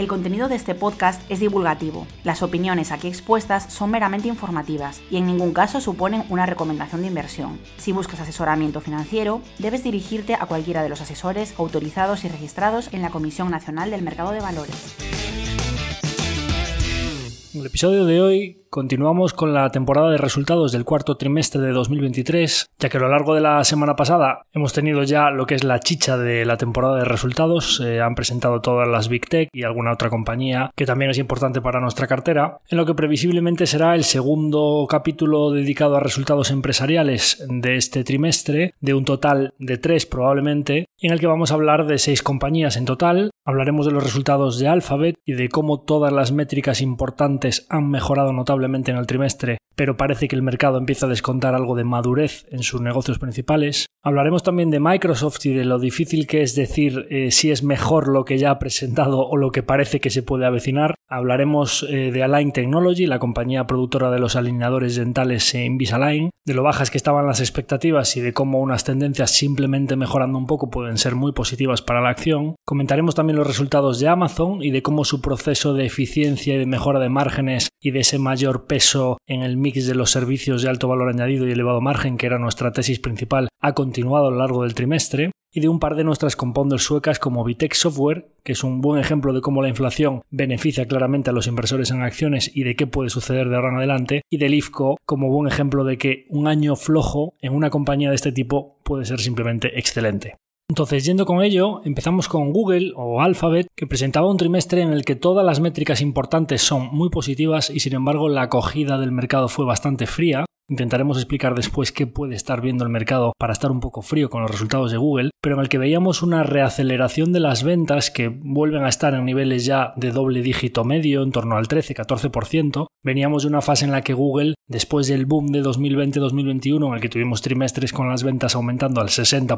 El contenido de este podcast es divulgativo. Las opiniones aquí expuestas son meramente informativas y en ningún caso suponen una recomendación de inversión. Si buscas asesoramiento financiero, debes dirigirte a cualquiera de los asesores autorizados y registrados en la Comisión Nacional del Mercado de Valores. En el episodio de hoy continuamos con la temporada de resultados del cuarto trimestre de 2023, ya que a lo largo de la semana pasada hemos tenido ya lo que es la chicha de la temporada de resultados, se han presentado todas las Big Tech y alguna otra compañía que también es importante para nuestra cartera, en lo que previsiblemente será el segundo capítulo dedicado a resultados empresariales de este trimestre, de un total de tres probablemente, en el que vamos a hablar de seis compañías en total, hablaremos de los resultados de Alphabet y de cómo todas las métricas importantes han mejorado notablemente en el trimestre, pero parece que el mercado empieza a descontar algo de madurez en sus negocios principales. Hablaremos también de Microsoft y de lo difícil que es decir eh, si es mejor lo que ya ha presentado o lo que parece que se puede avecinar. Hablaremos eh, de Align Technology, la compañía productora de los alineadores dentales Invisalign, de lo bajas que estaban las expectativas y de cómo unas tendencias simplemente mejorando un poco pueden ser muy positivas para la acción. Comentaremos también los resultados de Amazon y de cómo su proceso de eficiencia y de mejora de y de ese mayor peso en el mix de los servicios de alto valor añadido y elevado margen, que era nuestra tesis principal, ha continuado a lo largo del trimestre y de un par de nuestras compounders suecas como Vitex Software, que es un buen ejemplo de cómo la inflación beneficia claramente a los inversores en acciones y de qué puede suceder de ahora en adelante, y de Lifco como buen ejemplo de que un año flojo en una compañía de este tipo puede ser simplemente excelente. Entonces, yendo con ello, empezamos con Google o Alphabet, que presentaba un trimestre en el que todas las métricas importantes son muy positivas y sin embargo la acogida del mercado fue bastante fría, Intentaremos explicar después qué puede estar viendo el mercado para estar un poco frío con los resultados de Google, pero en el que veíamos una reaceleración de las ventas que vuelven a estar en niveles ya de doble dígito medio, en torno al 13-14%. Veníamos de una fase en la que Google, después del boom de 2020-2021, en el que tuvimos trimestres con las ventas aumentando al 60%,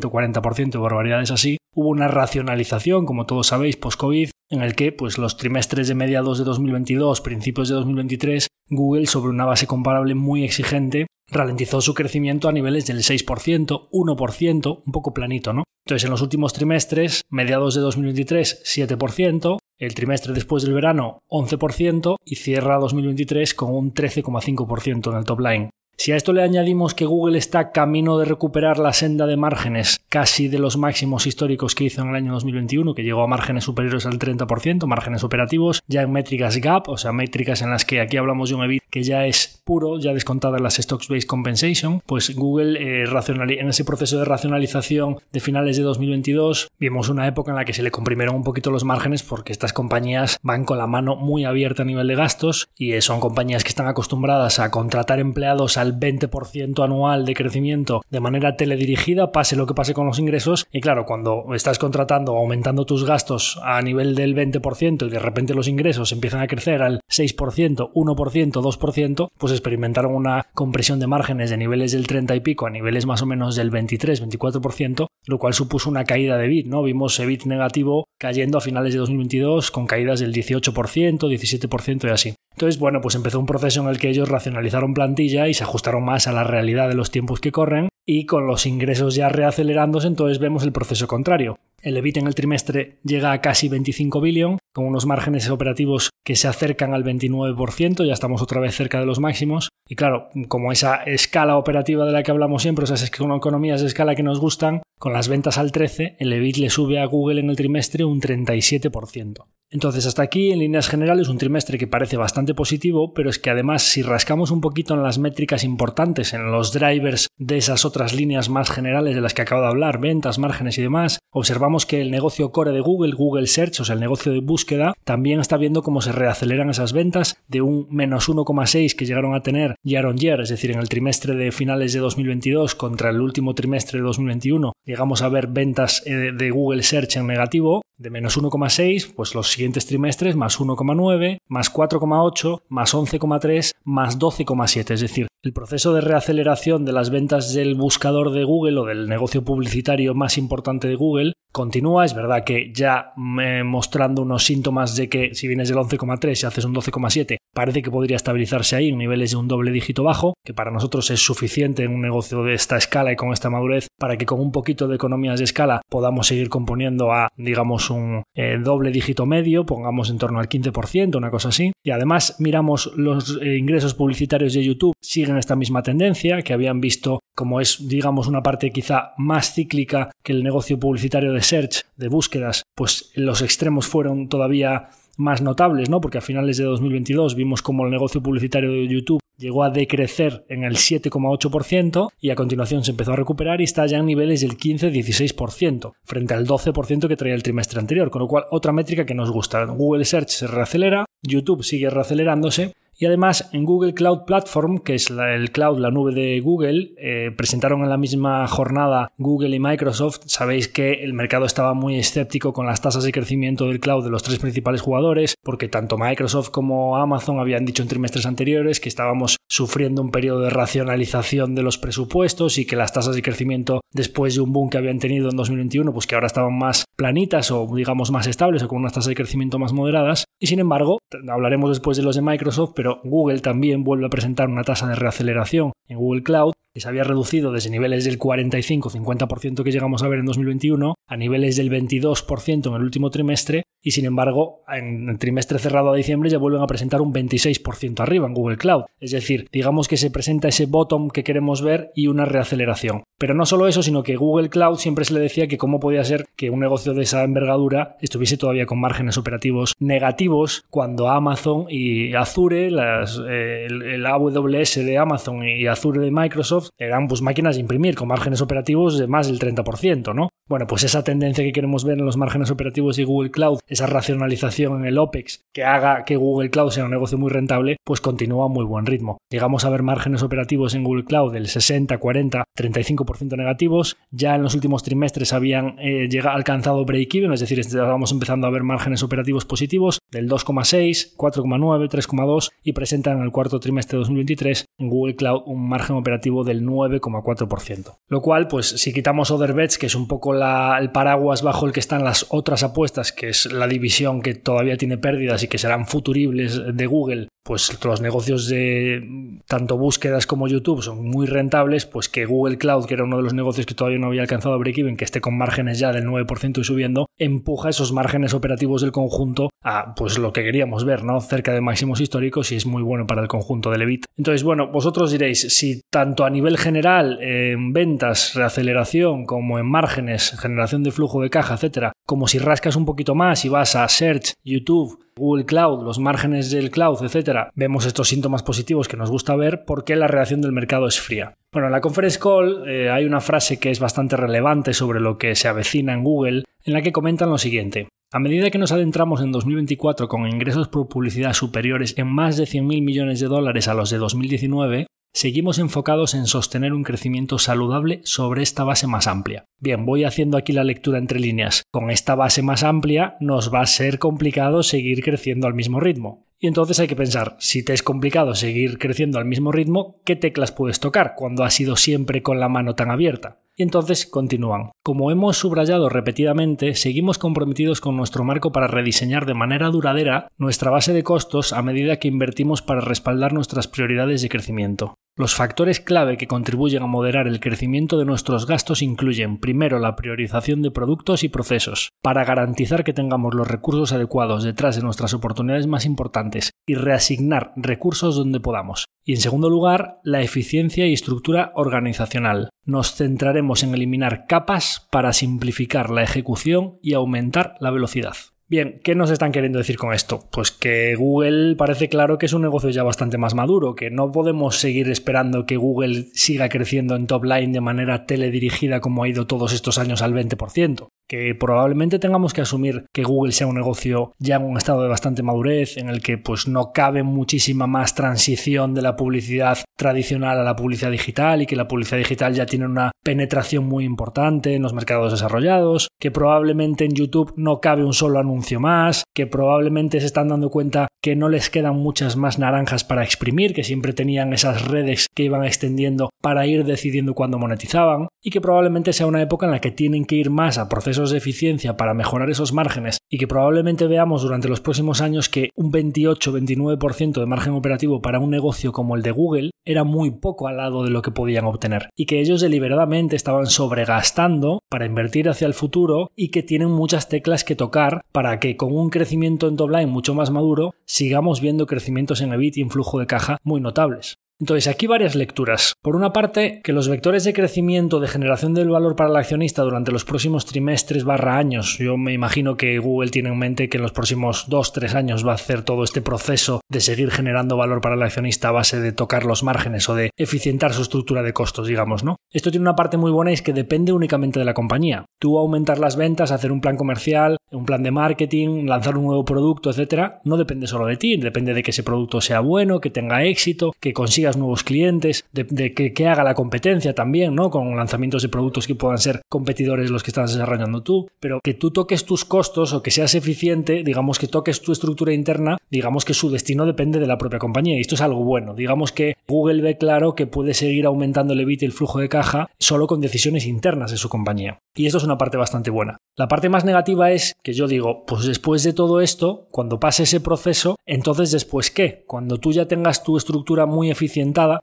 40%, barbaridades así, hubo una racionalización, como todos sabéis, post-COVID, en el que pues, los trimestres de mediados de 2022, principios de 2023, Google, sobre una base comparable muy exigente, ralentizó su crecimiento a niveles del 6%, 1%, un poco planito, ¿no? Entonces, en los últimos trimestres, mediados de 2023, 7%, el trimestre después del verano, 11%, y cierra 2023 con un 13,5% en el top line. Si a esto le añadimos que Google está camino de recuperar la senda de márgenes casi de los máximos históricos que hizo en el año 2021, que llegó a márgenes superiores al 30%, márgenes operativos, ya en métricas GAP, o sea, métricas en las que aquí hablamos de un EBIT que ya es puro, ya descontada las Stocks-Based Compensation, pues Google eh, en ese proceso de racionalización de finales de 2022 vimos una época en la que se le comprimieron un poquito los márgenes porque estas compañías van con la mano muy abierta a nivel de gastos y son compañías que están acostumbradas a contratar empleados al 20% anual de crecimiento de manera teledirigida, pase lo que pase con los ingresos. Y claro, cuando estás contratando aumentando tus gastos a nivel del 20% y de repente los ingresos empiezan a crecer al 6%, 1%, 2%, pues experimentaron una compresión de márgenes de niveles del 30 y pico a niveles más o menos del 23, 24%, lo cual supuso una caída de bit, ¿no? Vimos EBIT negativo cayendo a finales de 2022 con caídas del 18%, 17% y así. Entonces, bueno, pues empezó un proceso en el que ellos racionalizaron plantilla y se ajustaron más a la realidad de los tiempos que corren y con los ingresos ya reacelerándose, entonces vemos el proceso contrario. El EBIT en el trimestre llega a casi 25 billón, con unos márgenes operativos que se acercan al 29%, ya estamos otra vez cerca de los máximos. Y claro, como esa escala operativa de la que hablamos siempre, esas economías de escala que nos gustan, con las ventas al 13, el EBIT le sube a Google en el trimestre un 37%. Entonces, hasta aquí, en líneas generales, un trimestre que parece bastante positivo, pero es que además, si rascamos un poquito en las métricas importantes, en los drivers de esas otras líneas más generales de las que acabo de hablar, ventas, márgenes y demás, observamos que el negocio core de Google, Google Search, o sea, el negocio de búsqueda, también está viendo cómo se reaceleran esas ventas de un menos 1,6 que llegaron a tener year on year, es decir, en el trimestre de finales de 2022 contra el último trimestre de 2021, llegamos a ver ventas eh, de Google Search en negativo, de menos 1,6, pues los siguientes trimestres más 1,9, más 4,8, más 11,3, más 12,7. Es decir, el proceso de reaceleración de las ventas del buscador de Google o del negocio publicitario más importante de Google continúa. Es verdad que ya eh, mostrando unos síntomas de que si vienes del 11,3 y haces un 12,7, parece que podría estabilizarse ahí en niveles de un doble dígito bajo, que para nosotros es suficiente en un negocio de esta escala y con esta madurez para que con un poquito de economías de escala podamos seguir componiendo a, digamos, un eh, doble dígito medio, pongamos en torno al 15%, una cosa así. Y además miramos los eh, ingresos publicitarios de YouTube, siguen esta misma tendencia que habían visto como es, digamos, una parte quizá más cíclica que el negocio publicitario de search, de búsquedas, pues los extremos fueron todavía más notables, ¿no? Porque a finales de 2022 vimos como el negocio publicitario de YouTube llegó a decrecer en el 7,8% y a continuación se empezó a recuperar y está ya en niveles del 15-16% frente al 12% que traía el trimestre anterior, con lo cual otra métrica que nos gusta. Google Search se reacelera, YouTube sigue reacelerándose y además en Google Cloud Platform, que es el cloud, la nube de Google, eh, presentaron en la misma jornada Google y Microsoft. Sabéis que el mercado estaba muy escéptico con las tasas de crecimiento del cloud de los tres principales jugadores, porque tanto Microsoft como Amazon habían dicho en trimestres anteriores que estábamos sufriendo un periodo de racionalización de los presupuestos y que las tasas de crecimiento después de un boom que habían tenido en 2021, pues que ahora estaban más planitas o digamos más estables o con unas tasas de crecimiento más moderadas. Y sin embargo, hablaremos después de los de Microsoft, Google también vuelve a presentar una tasa de reaceleración en Google Cloud que se había reducido desde niveles del 45-50% que llegamos a ver en 2021 a niveles del 22% en el último trimestre y sin embargo en el trimestre cerrado a diciembre ya vuelven a presentar un 26% arriba en Google Cloud. Es decir, digamos que se presenta ese bottom que queremos ver y una reaceleración. Pero no solo eso, sino que Google Cloud siempre se le decía que cómo podía ser que un negocio de esa envergadura estuviese todavía con márgenes operativos negativos cuando Amazon y Azure, eh, el AWS de Amazon y Azure de Microsoft eran pues máquinas de imprimir con márgenes operativos de más del 30%, ¿no? Bueno, pues esa tendencia que queremos ver en los márgenes operativos de Google Cloud, esa racionalización en el OPEX que haga que Google Cloud sea un negocio muy rentable, pues continúa a muy buen ritmo. Llegamos a ver márgenes operativos en Google Cloud del 60, 40, 35% negativos. Ya en los últimos trimestres habían eh, alcanzado break-even, es decir, estábamos empezando a ver márgenes operativos positivos del 2,6, 4,9, 3,2 y presentan en el cuarto trimestre de 2023 en Google Cloud un margen operativo del 9,4%. Lo cual, pues si quitamos Other Bets, que es un poco el paraguas bajo el que están las otras apuestas, que es la división que todavía tiene pérdidas y que serán futuribles de Google, pues los negocios de tanto búsquedas como YouTube son muy rentables, pues que Google Cloud, que era uno de los negocios que todavía no había alcanzado break-even, que esté con márgenes ya del 9% y subiendo, empuja esos márgenes operativos del conjunto a pues lo que queríamos ver, ¿no? Cerca de máximos históricos y es muy bueno para el conjunto del EBIT. Entonces, bueno, vosotros diréis, si tanto a nivel general en ventas, reaceleración, como en márgenes, generación de flujo de caja, etcétera, como si rascas un poquito más y vas a Search, YouTube, Google Cloud, los márgenes del cloud, etcétera, vemos estos síntomas positivos que nos gusta ver porque la reacción del mercado es fría. Bueno, en la conference call eh, hay una frase que es bastante relevante sobre lo que se avecina en Google, en la que comentan lo siguiente. A medida que nos adentramos en 2024 con ingresos por publicidad superiores en más de 100.000 millones de dólares a los de 2019, Seguimos enfocados en sostener un crecimiento saludable sobre esta base más amplia. Bien, voy haciendo aquí la lectura entre líneas. Con esta base más amplia nos va a ser complicado seguir creciendo al mismo ritmo. Y entonces hay que pensar, si te es complicado seguir creciendo al mismo ritmo, ¿qué teclas puedes tocar cuando has sido siempre con la mano tan abierta? Y entonces continúan. Como hemos subrayado repetidamente, seguimos comprometidos con nuestro marco para rediseñar de manera duradera nuestra base de costos a medida que invertimos para respaldar nuestras prioridades de crecimiento. Los factores clave que contribuyen a moderar el crecimiento de nuestros gastos incluyen, primero, la priorización de productos y procesos, para garantizar que tengamos los recursos adecuados detrás de nuestras oportunidades más importantes y reasignar recursos donde podamos. Y en segundo lugar, la eficiencia y estructura organizacional. Nos centraremos en eliminar capas para simplificar la ejecución y aumentar la velocidad. Bien, ¿qué nos están queriendo decir con esto? Pues que Google parece claro que es un negocio ya bastante más maduro, que no podemos seguir esperando que Google siga creciendo en top line de manera teledirigida como ha ido todos estos años al 20% que probablemente tengamos que asumir que Google sea un negocio ya en un estado de bastante madurez, en el que pues no cabe muchísima más transición de la publicidad tradicional a la publicidad digital y que la publicidad digital ya tiene una penetración muy importante en los mercados desarrollados, que probablemente en YouTube no cabe un solo anuncio más, que probablemente se están dando cuenta que no les quedan muchas más naranjas para exprimir, que siempre tenían esas redes que iban extendiendo para ir decidiendo cuándo monetizaban, y que probablemente sea una época en la que tienen que ir más a procesos de eficiencia para mejorar esos márgenes y que probablemente veamos durante los próximos años que un 28-29% de margen operativo para un negocio como el de Google era muy poco al lado de lo que podían obtener y que ellos deliberadamente estaban sobregastando para invertir hacia el futuro y que tienen muchas teclas que tocar para que con un crecimiento en top mucho más maduro sigamos viendo crecimientos en EBIT y en flujo de caja muy notables. Entonces, aquí varias lecturas. Por una parte, que los vectores de crecimiento de generación del valor para el accionista durante los próximos trimestres barra años, yo me imagino que Google tiene en mente que en los próximos 2-3 años va a hacer todo este proceso de seguir generando valor para el accionista a base de tocar los márgenes o de eficientar su estructura de costos, digamos, ¿no? Esto tiene una parte muy buena y es que depende únicamente de la compañía. Tú aumentar las ventas, hacer un plan comercial, un plan de marketing, lanzar un nuevo producto, etcétera, no depende solo de ti, depende de que ese producto sea bueno, que tenga éxito, que consigas nuevos clientes, de, que, haga la competencia también, ¿no? Con lanzamientos de productos que puedan ser competidores los que estás desarrollando tú, pero que tú toques tus costos o que seas eficiente, digamos que toques tu estructura interna, digamos que su destino depende de la propia compañía y esto es algo bueno. Digamos que Google ve claro que puede seguir aumentando el EBIT y el flujo de caja solo con decisiones internas de su compañía. Y esto es una parte bastante buena. La parte más negativa es que yo digo, pues después de todo esto, cuando pase ese proceso, entonces después qué? Cuando tú ya tengas tu estructura muy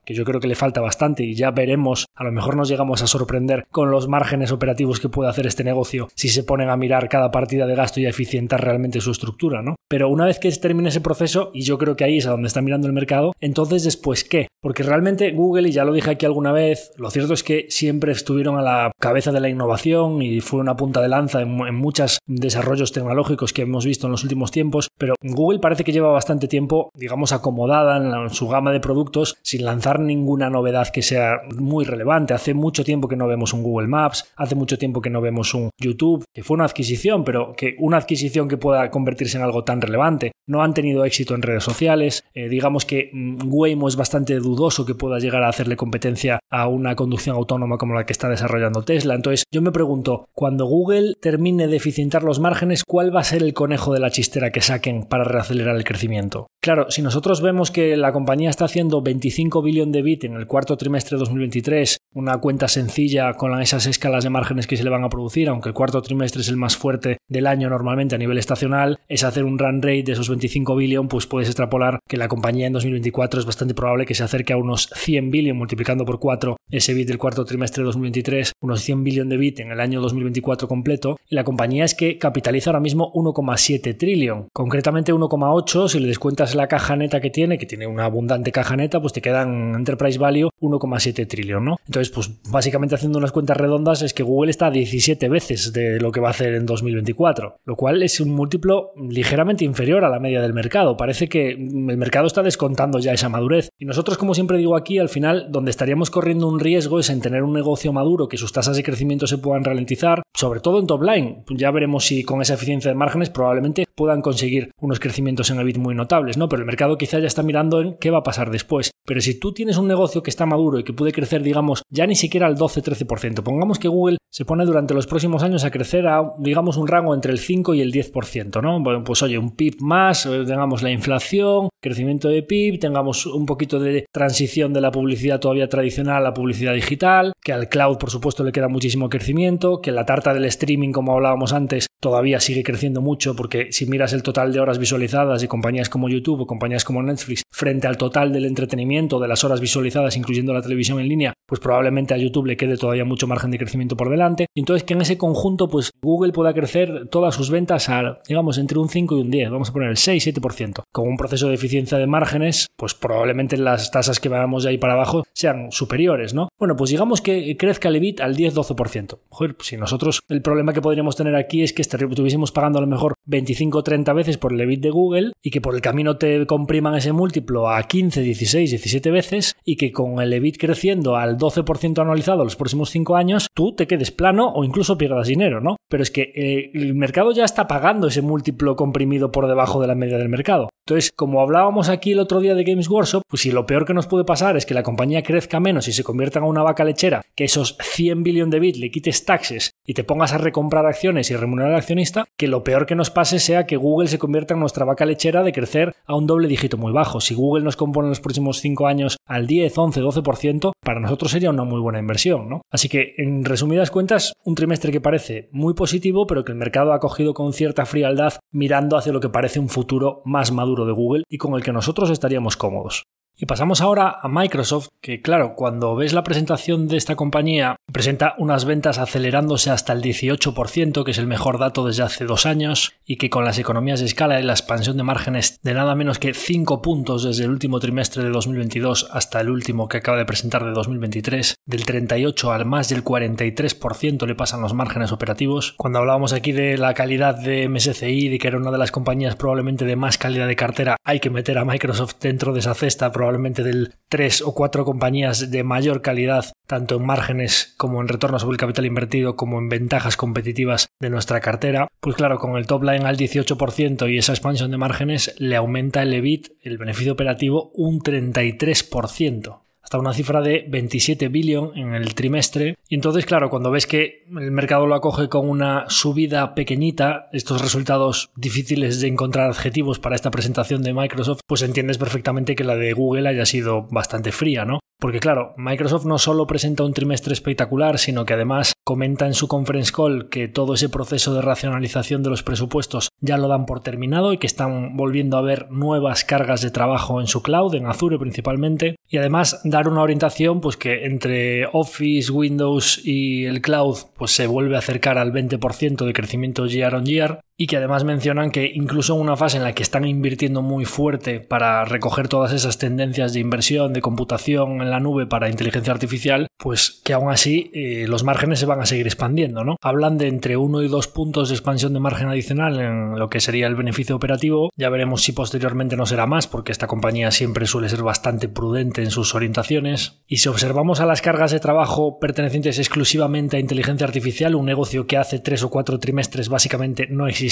que yo creo que le falta bastante y ya veremos, a lo mejor nos llegamos a sorprender con los márgenes operativos que puede hacer este negocio si se ponen a mirar cada partida de gasto y a eficientar realmente su estructura, ¿no? Pero una vez que termine ese proceso, y yo creo que ahí es a donde está mirando el mercado, entonces después qué? Porque realmente Google, y ya lo dije aquí alguna vez, lo cierto es que siempre estuvieron a la cabeza de la innovación, y fue una punta de lanza en, muchos desarrollos tecnológicos que hemos visto en los últimos tiempos, pero Google parece que lleva bastante tiempo, digamos, acomodada en, su gama de productos sin lanzar ninguna novedad que sea muy relevante. Hace mucho tiempo que no vemos un Google Maps, hace mucho tiempo que no vemos un YouTube, que fue una adquisición, pero que una adquisición que pueda convertirse en algo tan relevante. No han tenido éxito en redes sociales, eh, digamos que mm, Waymo es bastante dudoso que pueda llegar a hacerle competencia a una conducción autónoma como la que está desarrollando Tesla. Entonces yo me pregunto cuando Google termine de eficientar los márgenes, ¿cuál va a ser el conejo de la chistera que saquen para reacelerar el crecimiento? Claro, si nosotros vemos que la compañía está haciendo 25 billones de bit en el cuarto trimestre de 2023, una cuenta sencilla con esas escalas de márgenes que se le van a producir, aunque el cuarto trimestre es el más fuerte del año normalmente a nivel estacional, es hacer un run rate de esos 25 billones, pues puedes extrapolar que la compañía en 2024 es bastante probable que se acerque a unos 100 billones multiplicando por 4 ese bit del cuarto trimestre de 2023, unos 100 billones de bit en el año 2024 completo, y la compañía es que capitaliza ahora mismo 1,7 trillón, concretamente 1,8 si le descuentas la caja neta que tiene, que tiene una abundante caja neta, pues te quedan enterprise value 1,7 trillón, ¿no? Pues básicamente haciendo unas cuentas redondas es que Google está a 17 veces de lo que va a hacer en 2024, lo cual es un múltiplo ligeramente inferior a la media del mercado. Parece que el mercado está descontando ya esa madurez. Y nosotros, como siempre digo aquí, al final, donde estaríamos corriendo un riesgo es en tener un negocio maduro, que sus tasas de crecimiento se puedan ralentizar, sobre todo en top line. Ya veremos si con esa eficiencia de márgenes probablemente puedan conseguir unos crecimientos en EBIT muy notables, ¿no? Pero el mercado quizá ya está mirando en qué va a pasar después. Pero si tú tienes un negocio que está maduro y que puede crecer, digamos, ya ni siquiera al 12-13%, pongamos que Google se pone durante los próximos años a crecer a, digamos, un rango entre el 5 y el 10%, ¿no? Pues oye, un PIB más, eh, tengamos la inflación, crecimiento de PIB, tengamos un poquito de transición de la publicidad todavía tradicional a la publicidad digital, que al cloud, por supuesto, le queda muchísimo crecimiento, que la tarta del streaming, como hablábamos antes, todavía sigue creciendo mucho porque si miras el total de horas visualizadas de compañías como YouTube o compañías como Netflix frente al total del entretenimiento de las horas visualizadas incluyendo la televisión en línea, pues probablemente a YouTube le quede todavía mucho margen de crecimiento por delante. Entonces que en ese conjunto pues Google pueda crecer todas sus ventas a digamos entre un 5 y un 10, vamos a poner el 6-7%, con un proceso de eficiencia de márgenes, pues probablemente las tasas que vamos de ahí para abajo sean superiores, ¿no? Bueno, pues digamos que crezca el EBIT al 10-12%. Joder, si nosotros el problema que podríamos tener aquí es que estuviésemos pagando a lo mejor 25 o 30 veces por el EBIT de Google y que por el camino te compriman ese múltiplo a 15, 16, 17 veces y que con el EBIT creciendo al 12% anualizado los próximos 5 años, tú te quedes plano o incluso pierdas dinero, ¿no? Pero es que eh, el mercado ya está pagando ese múltiplo comprimido por debajo de la media del mercado. Entonces, como hablábamos aquí el otro día de Games Workshop, pues si lo peor que nos puede pasar es que la compañía crezca menos y se convierta en una vaca lechera, que esos 100 billones de bits le quites taxes y te pongas a recomprar acciones y remunerar al accionista, que lo peor que nos pase sea que Google se convierta en nuestra vaca lechera de crecer a un doble dígito muy bajo. Si Google nos compone en los próximos 5 años al 10, 11, 12%, para nosotros sería una muy buena inversión, ¿no? Así que, en resumidas cuentas, un trimestre que parece muy positivo, pero que el mercado ha cogido con cierta frialdad mirando hacia lo que parece un futuro más maduro de Google y con el que nosotros estaríamos cómodos. Y pasamos ahora a Microsoft, que claro, cuando ves la presentación de esta compañía, presenta unas ventas acelerándose hasta el 18%, que es el mejor dato desde hace dos años, y que con las economías de escala y la expansión de márgenes de nada menos que 5 puntos desde el último trimestre de 2022 hasta el último que acaba de presentar de 2023, del 38 al más del 43% le pasan los márgenes operativos. Cuando hablábamos aquí de la calidad de MSCI, de que era una de las compañías probablemente de más calidad de cartera, hay que meter a Microsoft dentro de esa cesta, probablemente del tres o cuatro compañías de mayor calidad, tanto en márgenes como en retorno sobre el capital invertido, como en ventajas competitivas de nuestra cartera. Pues claro, con el top line al 18% y esa expansión de márgenes, le aumenta el EBIT, el beneficio operativo, un 33% hasta una cifra de 27 billion en el trimestre. Y entonces, claro, cuando ves que el mercado lo acoge con una subida pequeñita, estos resultados difíciles de encontrar adjetivos para esta presentación de Microsoft, pues entiendes perfectamente que la de Google haya sido bastante fría, ¿no? Porque claro, Microsoft no solo presenta un trimestre espectacular, sino que además comenta en su conference call que todo ese proceso de racionalización de los presupuestos ya lo dan por terminado y que están volviendo a ver nuevas cargas de trabajo en su cloud, en Azure principalmente, y además dar una orientación pues que entre Office, Windows y el cloud pues se vuelve a acercar al 20% de crecimiento year on year y que además mencionan que incluso en una fase en la que están invirtiendo muy fuerte para recoger todas esas tendencias de inversión, de computación en la nube para inteligencia artificial, pues que aún así eh, los márgenes se van a seguir expandiendo, ¿no? Hablan de entre 1 y 2 puntos de expansión de margen adicional en lo que sería el beneficio operativo, ya veremos si posteriormente no será más, porque esta compañía siempre suele ser bastante prudente en sus orientaciones, y si observamos a las cargas de trabajo pertenecientes exclusivamente a inteligencia artificial, un negocio que hace 3 o 4 trimestres básicamente no existe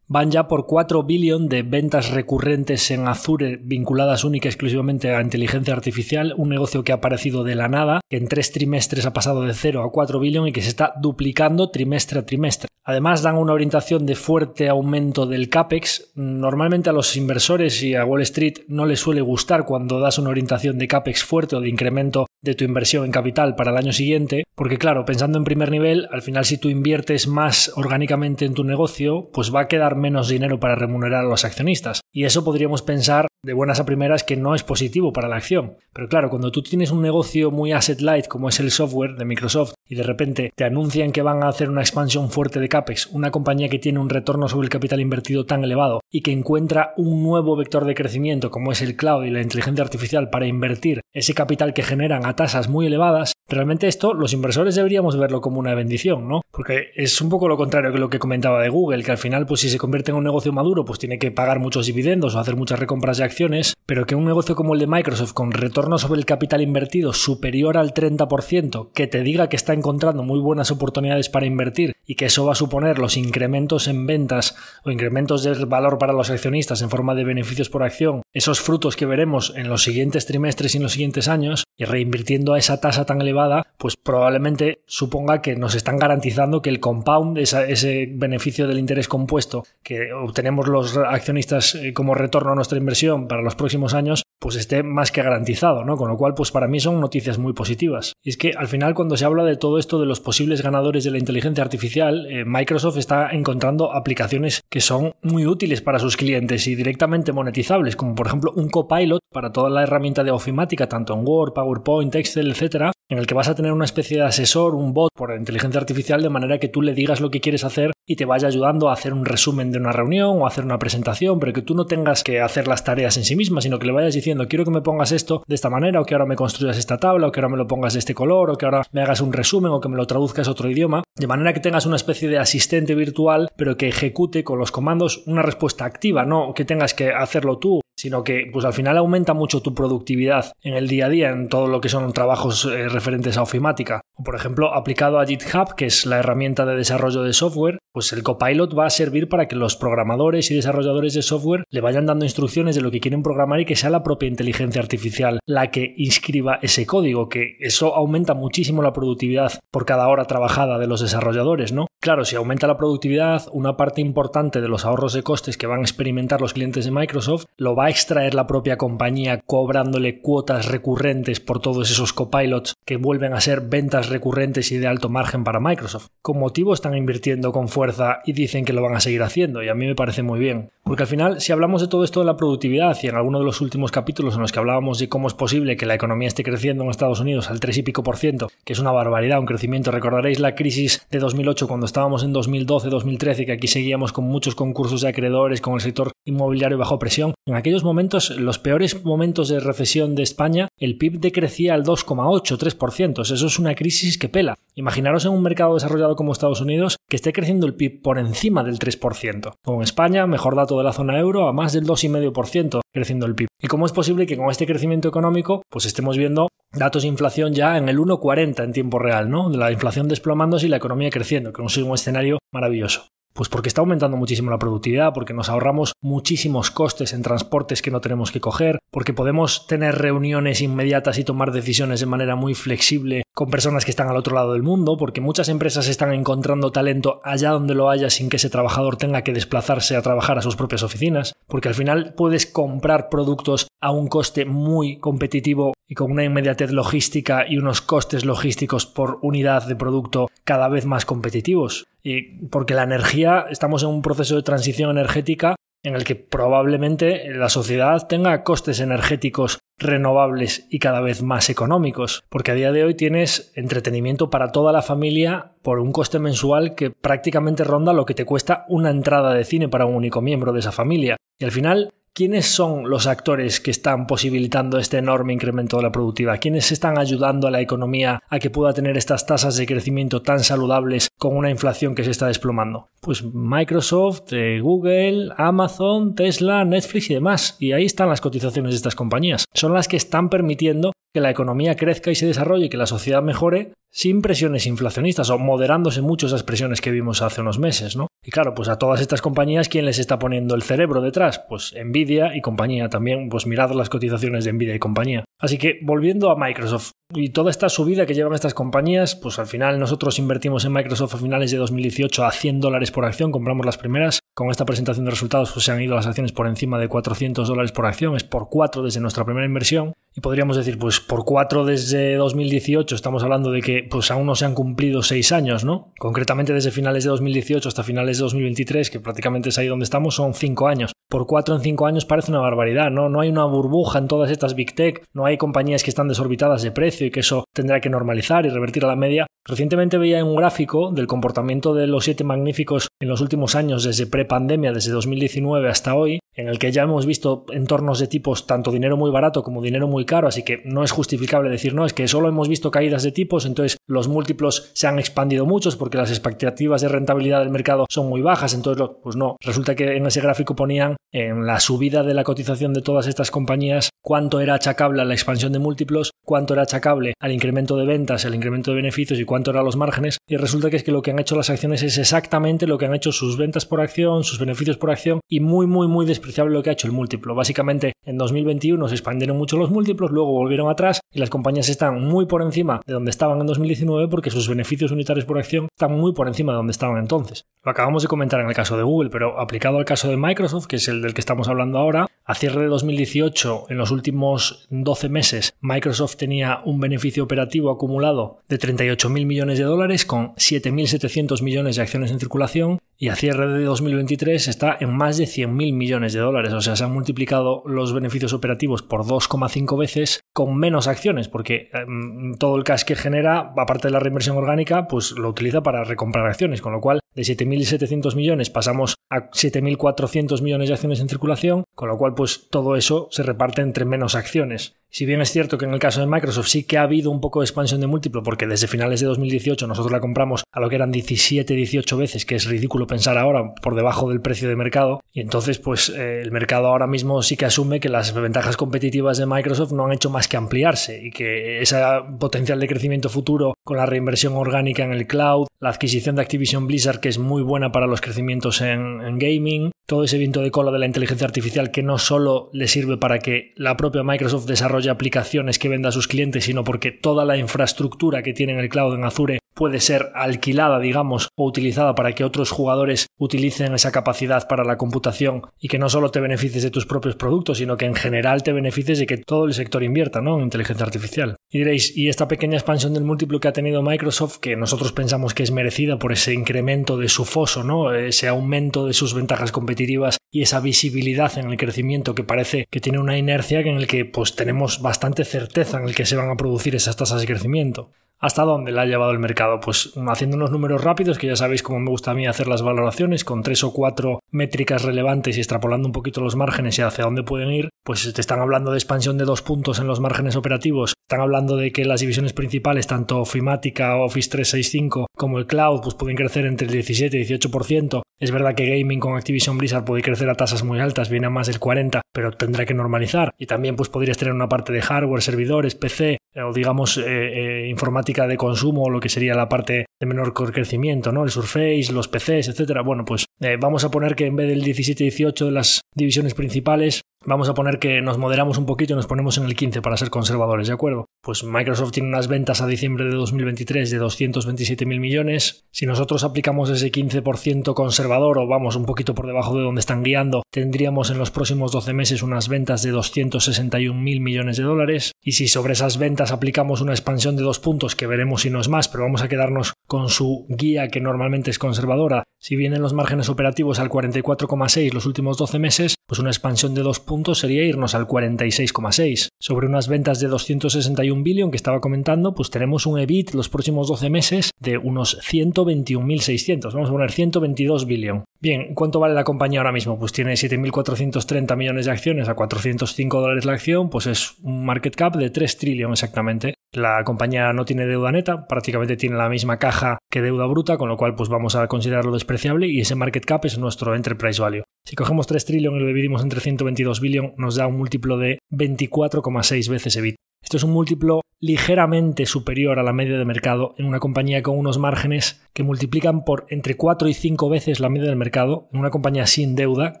van ya por 4 billones de ventas recurrentes en Azure vinculadas única y exclusivamente a inteligencia artificial, un negocio que ha aparecido de la nada, que en tres trimestres ha pasado de 0 a 4 billones y que se está duplicando trimestre a trimestre. Además dan una orientación de fuerte aumento del CAPEX. Normalmente a los inversores y a Wall Street no les suele gustar cuando das una orientación de CAPEX fuerte o de incremento de tu inversión en capital para el año siguiente, porque claro, pensando en primer nivel, al final si tú inviertes más orgánicamente en tu negocio, pues va a quedar menos dinero para remunerar a los accionistas. Y eso podríamos pensar de buenas a primeras que no es positivo para la acción. Pero claro, cuando tú tienes un negocio muy asset light como es el software de Microsoft y de repente te anuncian que van a hacer una expansión fuerte de CAPEX, una compañía que tiene un retorno sobre el capital invertido tan elevado y que encuentra un nuevo vector de crecimiento como es el cloud y la inteligencia artificial para invertir ese capital que generan a tasas muy elevadas, realmente esto los inversores deberíamos verlo como una bendición, ¿no? Porque es un poco lo contrario que lo que comentaba de Google, al final pues si se convierte en un negocio maduro pues tiene que pagar muchos dividendos o hacer muchas recompras de acciones, pero que un negocio como el de Microsoft con retorno sobre el capital invertido superior al 30%, que te diga que está encontrando muy buenas oportunidades para invertir y que eso va a suponer los incrementos en ventas o incrementos del valor para los accionistas en forma de beneficios por acción, esos frutos que veremos en los siguientes trimestres y en los siguientes años, y reinvirtiendo a esa tasa tan elevada, pues probablemente suponga que nos están garantizando que el compound, ese beneficio del interés compuesto que obtenemos los accionistas eh, como retorno a nuestra inversión para los próximos años, pues esté más que garantizado, ¿no? Con lo cual, pues para mí son noticias muy positivas. Y es que al final cuando se habla de todo esto de los posibles ganadores de la inteligencia artificial, eh, Microsoft está encontrando aplicaciones que son muy útiles para sus clientes y directamente monetizables, como por ejemplo un copilot para toda la herramienta de ofimática, tanto en Word, PowerPoint, Excel, etcétera, en el que vas a tener una especie de asesor, un bot por inteligencia artificial, de manera que tú le digas lo que quieres hacer y te vaya ayudando a hacer un resumen de una reunión o a hacer una presentación, pero que tú no tengas que hacer las tareas en sí misma, sino que le vayas diciendo, quiero que me pongas esto de esta manera, o que ahora me construyas esta tabla, o que ahora me lo pongas de este color, o que ahora me hagas un resumen, o que me lo traduzcas a otro idioma, de manera que tengas una especie de asistente virtual, pero que ejecute con los comandos una respuesta activa, no que tengas que hacerlo tú sino que pues al final aumenta mucho tu productividad en el día a día en todo lo que son trabajos eh, referentes a ofimática. Por ejemplo, aplicado a GitHub, que es la herramienta de desarrollo de software, pues el copilot va a servir para que los programadores y desarrolladores de software le vayan dando instrucciones de lo que quieren programar y que sea la propia inteligencia artificial la que inscriba ese código, que eso aumenta muchísimo la productividad por cada hora trabajada de los desarrolladores, ¿no? Claro, si aumenta la productividad, una parte importante de los ahorros de costes que van a experimentar los clientes de Microsoft lo va a extraer la propia compañía cobrándole cuotas recurrentes por todos esos copilots que vuelven a ser ventas recurrentes y de alto margen para Microsoft. Con motivo están invirtiendo con fuerza y dicen que lo van a seguir haciendo y a mí me parece muy bien. Porque al final, si hablamos de todo esto de la productividad y en alguno de los últimos capítulos en los que hablábamos de cómo es posible que la economía esté creciendo en Estados Unidos al 3 y pico por ciento, que es una barbaridad, un crecimiento, recordaréis la crisis de 2008 cuando estábamos en 2012-2013 que aquí seguíamos con muchos concursos de acreedores, con el sector inmobiliario bajo presión. En aquellos momentos, los peores momentos de recesión de España, el PIB decrecía al 2,8-3%. Eso es una crisis que pela. Imaginaros en un mercado desarrollado como Estados Unidos que esté creciendo el PIB por encima del 3%. Con España, mejor dato de la zona euro, a más del 2,5% creciendo el PIB. ¿Y cómo es posible que con este crecimiento económico pues estemos viendo datos de inflación ya en el 1,40 en tiempo real, ¿no? La inflación desplomándose y la economía creciendo, que es un escenario maravilloso. Pues porque está aumentando muchísimo la productividad, porque nos ahorramos muchísimos costes en transportes que no tenemos que coger, porque podemos tener reuniones inmediatas y tomar decisiones de manera muy flexible con personas que están al otro lado del mundo, porque muchas empresas están encontrando talento allá donde lo haya sin que ese trabajador tenga que desplazarse a trabajar a sus propias oficinas, porque al final puedes comprar productos a un coste muy competitivo y con una inmediatez logística y unos costes logísticos por unidad de producto cada vez más competitivos. Y porque la energía, estamos en un proceso de transición energética en el que probablemente la sociedad tenga costes energéticos renovables y cada vez más económicos, porque a día de hoy tienes entretenimiento para toda la familia por un coste mensual que prácticamente ronda lo que te cuesta una entrada de cine para un único miembro de esa familia. Y al final ¿Quiénes son los actores que están posibilitando este enorme incremento de la productividad? ¿Quiénes están ayudando a la economía a que pueda tener estas tasas de crecimiento tan saludables con una inflación que se está desplomando? Pues Microsoft, eh, Google, Amazon, Tesla, Netflix y demás. Y ahí están las cotizaciones de estas compañías. Son las que están permitiendo que la economía crezca y se desarrolle que la sociedad mejore sin presiones inflacionistas o moderándose mucho esas presiones que vimos hace unos meses, ¿no? Y claro, pues a todas estas compañías, ¿quién les está poniendo el cerebro detrás? Pues Nvidia y compañía también, pues mirad las cotizaciones de Nvidia y compañía. Así que volviendo a Microsoft y toda esta subida que llevan estas compañías, pues al final nosotros invertimos en Microsoft a finales de 2018 a 100 dólares por acción, compramos las primeras. Con esta presentación de resultados pues se han ido las acciones por encima de 400 dólares por acción, es por 4 desde nuestra primera inversión. Y podríamos decir, pues por 4 desde 2018 estamos hablando de que pues aún no se han cumplido 6 años, ¿no? Concretamente desde finales de 2018 hasta finales de 2023, que prácticamente es ahí donde estamos, son 5 años. Por 4 en 5 años parece una barbaridad, ¿no? No hay una burbuja en todas estas Big Tech, no hay compañías que están desorbitadas de precio y que eso tendrá que normalizar y revertir a la media. Recientemente veía un gráfico del comportamiento de los siete magníficos en los últimos años desde prepandemia, desde 2019 hasta hoy, en el que ya hemos visto entornos de tipos tanto dinero muy barato como dinero muy caro, así que no es justificable decir no, es que solo hemos visto caídas de tipos, entonces los múltiplos se han expandido muchos porque las expectativas de rentabilidad del mercado son muy bajas, entonces pues no, resulta que en ese gráfico ponían en la subida de la cotización de todas estas compañías cuánto era achacable a la expansión de múltiplos, cuánto era achacable al incremento de ventas, al incremento de beneficios y cuánto eran los márgenes, y resulta que es que lo que han hecho las acciones es exactamente lo que han hecho sus ventas por acción, sus beneficios por acción y muy muy muy despreciable lo que ha hecho el múltiplo. Básicamente en 2021 se expandieron mucho los múltiplos, luego volvieron atrás y las compañías están muy por encima de donde estaban en 2019 porque sus beneficios unitarios por acción están muy por encima de donde estaban entonces. Lo acabamos de comentar en el caso de Google, pero aplicado al caso de Microsoft, que es el del que estamos hablando ahora, a cierre de 2018, en los últimos 12 meses, Microsoft tenía un beneficio operativo acumulado de 38.000 millones de dólares con 7.700 millones de acciones en circulación y a cierre de 2023 está en más de 100.000 millones de dólares. O sea, se han multiplicado los beneficios operativos por 2,5 veces con menos acciones, porque em, todo el cash que genera, aparte de la reinversión orgánica, pues lo utiliza para recomprar acciones, con lo cual de 7.700 millones pasamos a 7.400 millones de acciones en circulación, con lo cual pues todo eso se reparte entre menos acciones. Si bien es cierto que en el caso de Microsoft sí que ha habido un poco de expansión de múltiplo, porque desde finales de 2018 nosotros la compramos a lo que eran 17, 18 veces, que es ridículo pensar ahora por debajo del precio de mercado, y entonces pues eh, el mercado ahora mismo sí que asume que las ventajas competitivas de Microsoft no han hecho más que ampliarse y que ese potencial de crecimiento futuro con la reinversión orgánica en el cloud, la adquisición de Activision Blizzard que es muy buena para los crecimientos en, en gaming, todo ese viento de cola de la inteligencia artificial que no solo le sirve para que la propia Microsoft desarrolle aplicaciones que venda a sus clientes, sino porque toda la infraestructura que tiene en el cloud en Azure puede ser alquilada, digamos, o utilizada para que otros jugadores utilicen esa capacidad para la computación y que no solo te beneficies de tus propios productos, sino que en general te beneficies de que todo el sector invierta ¿no? en inteligencia artificial. Y diréis, ¿y esta pequeña expansión del múltiplo que ha tenido Microsoft, que nosotros pensamos que es merecida por ese incremento de su foso, ¿no? ese aumento de sus ventajas competitivas y esa visibilidad en el crecimiento que parece que tiene una inercia en el que pues tenemos bastante certeza en el que se van a producir esas tasas de crecimiento. ¿Hasta dónde la ha llevado el mercado? Pues haciendo unos números rápidos, que ya sabéis cómo me gusta a mí hacer las valoraciones, con tres o cuatro métricas relevantes y extrapolando un poquito los márgenes y hacia dónde pueden ir, pues te están hablando de expansión de dos puntos en los márgenes operativos, están hablando de que las divisiones principales, tanto Ofimática, Office 365 como el Cloud, pues pueden crecer entre el 17 y 18%. Es verdad que Gaming con Activision Blizzard puede crecer a tasas muy altas, viene a más del 40%, pero tendrá que normalizar. Y también pues podrías tener una parte de hardware, servidores, PC, o digamos eh, eh, informática de consumo, lo que sería la parte de menor crecimiento, ¿no? El Surface, los PCs, etcétera. Bueno, pues eh, vamos a poner que en vez del 17-18 de las divisiones principales, Vamos a poner que nos moderamos un poquito y nos ponemos en el 15 para ser conservadores, ¿de acuerdo? Pues Microsoft tiene unas ventas a diciembre de 2023 de 227 mil millones. Si nosotros aplicamos ese 15% conservador o vamos un poquito por debajo de donde están guiando, tendríamos en los próximos 12 meses unas ventas de 261 mil millones de dólares. Y si sobre esas ventas aplicamos una expansión de dos puntos, que veremos si no es más, pero vamos a quedarnos con su guía que normalmente es conservadora, si vienen los márgenes operativos al 44,6 los últimos 12 meses, pues una expansión de dos puntos sería irnos al 46,6. Sobre unas ventas de 261 billion que estaba comentando, pues tenemos un EBIT los próximos 12 meses de unos 121.600. Vamos a poner 122 billion. Bien, ¿cuánto vale la compañía ahora mismo? Pues tiene 7.430 millones de acciones a 405 dólares la acción, pues es un market cap de 3 trillion exactamente. La compañía no tiene deuda neta, prácticamente tiene la misma caja que deuda bruta, con lo cual pues vamos a considerarlo despreciable y ese market cap es nuestro enterprise value. Si cogemos 3 trillion y lo dividimos entre 122 billion, nos da un múltiplo de 24,6 veces EBIT. Esto es un múltiplo ligeramente superior a la media de mercado en una compañía con unos márgenes que multiplican por entre 4 y 5 veces la media del mercado, en una compañía sin deuda,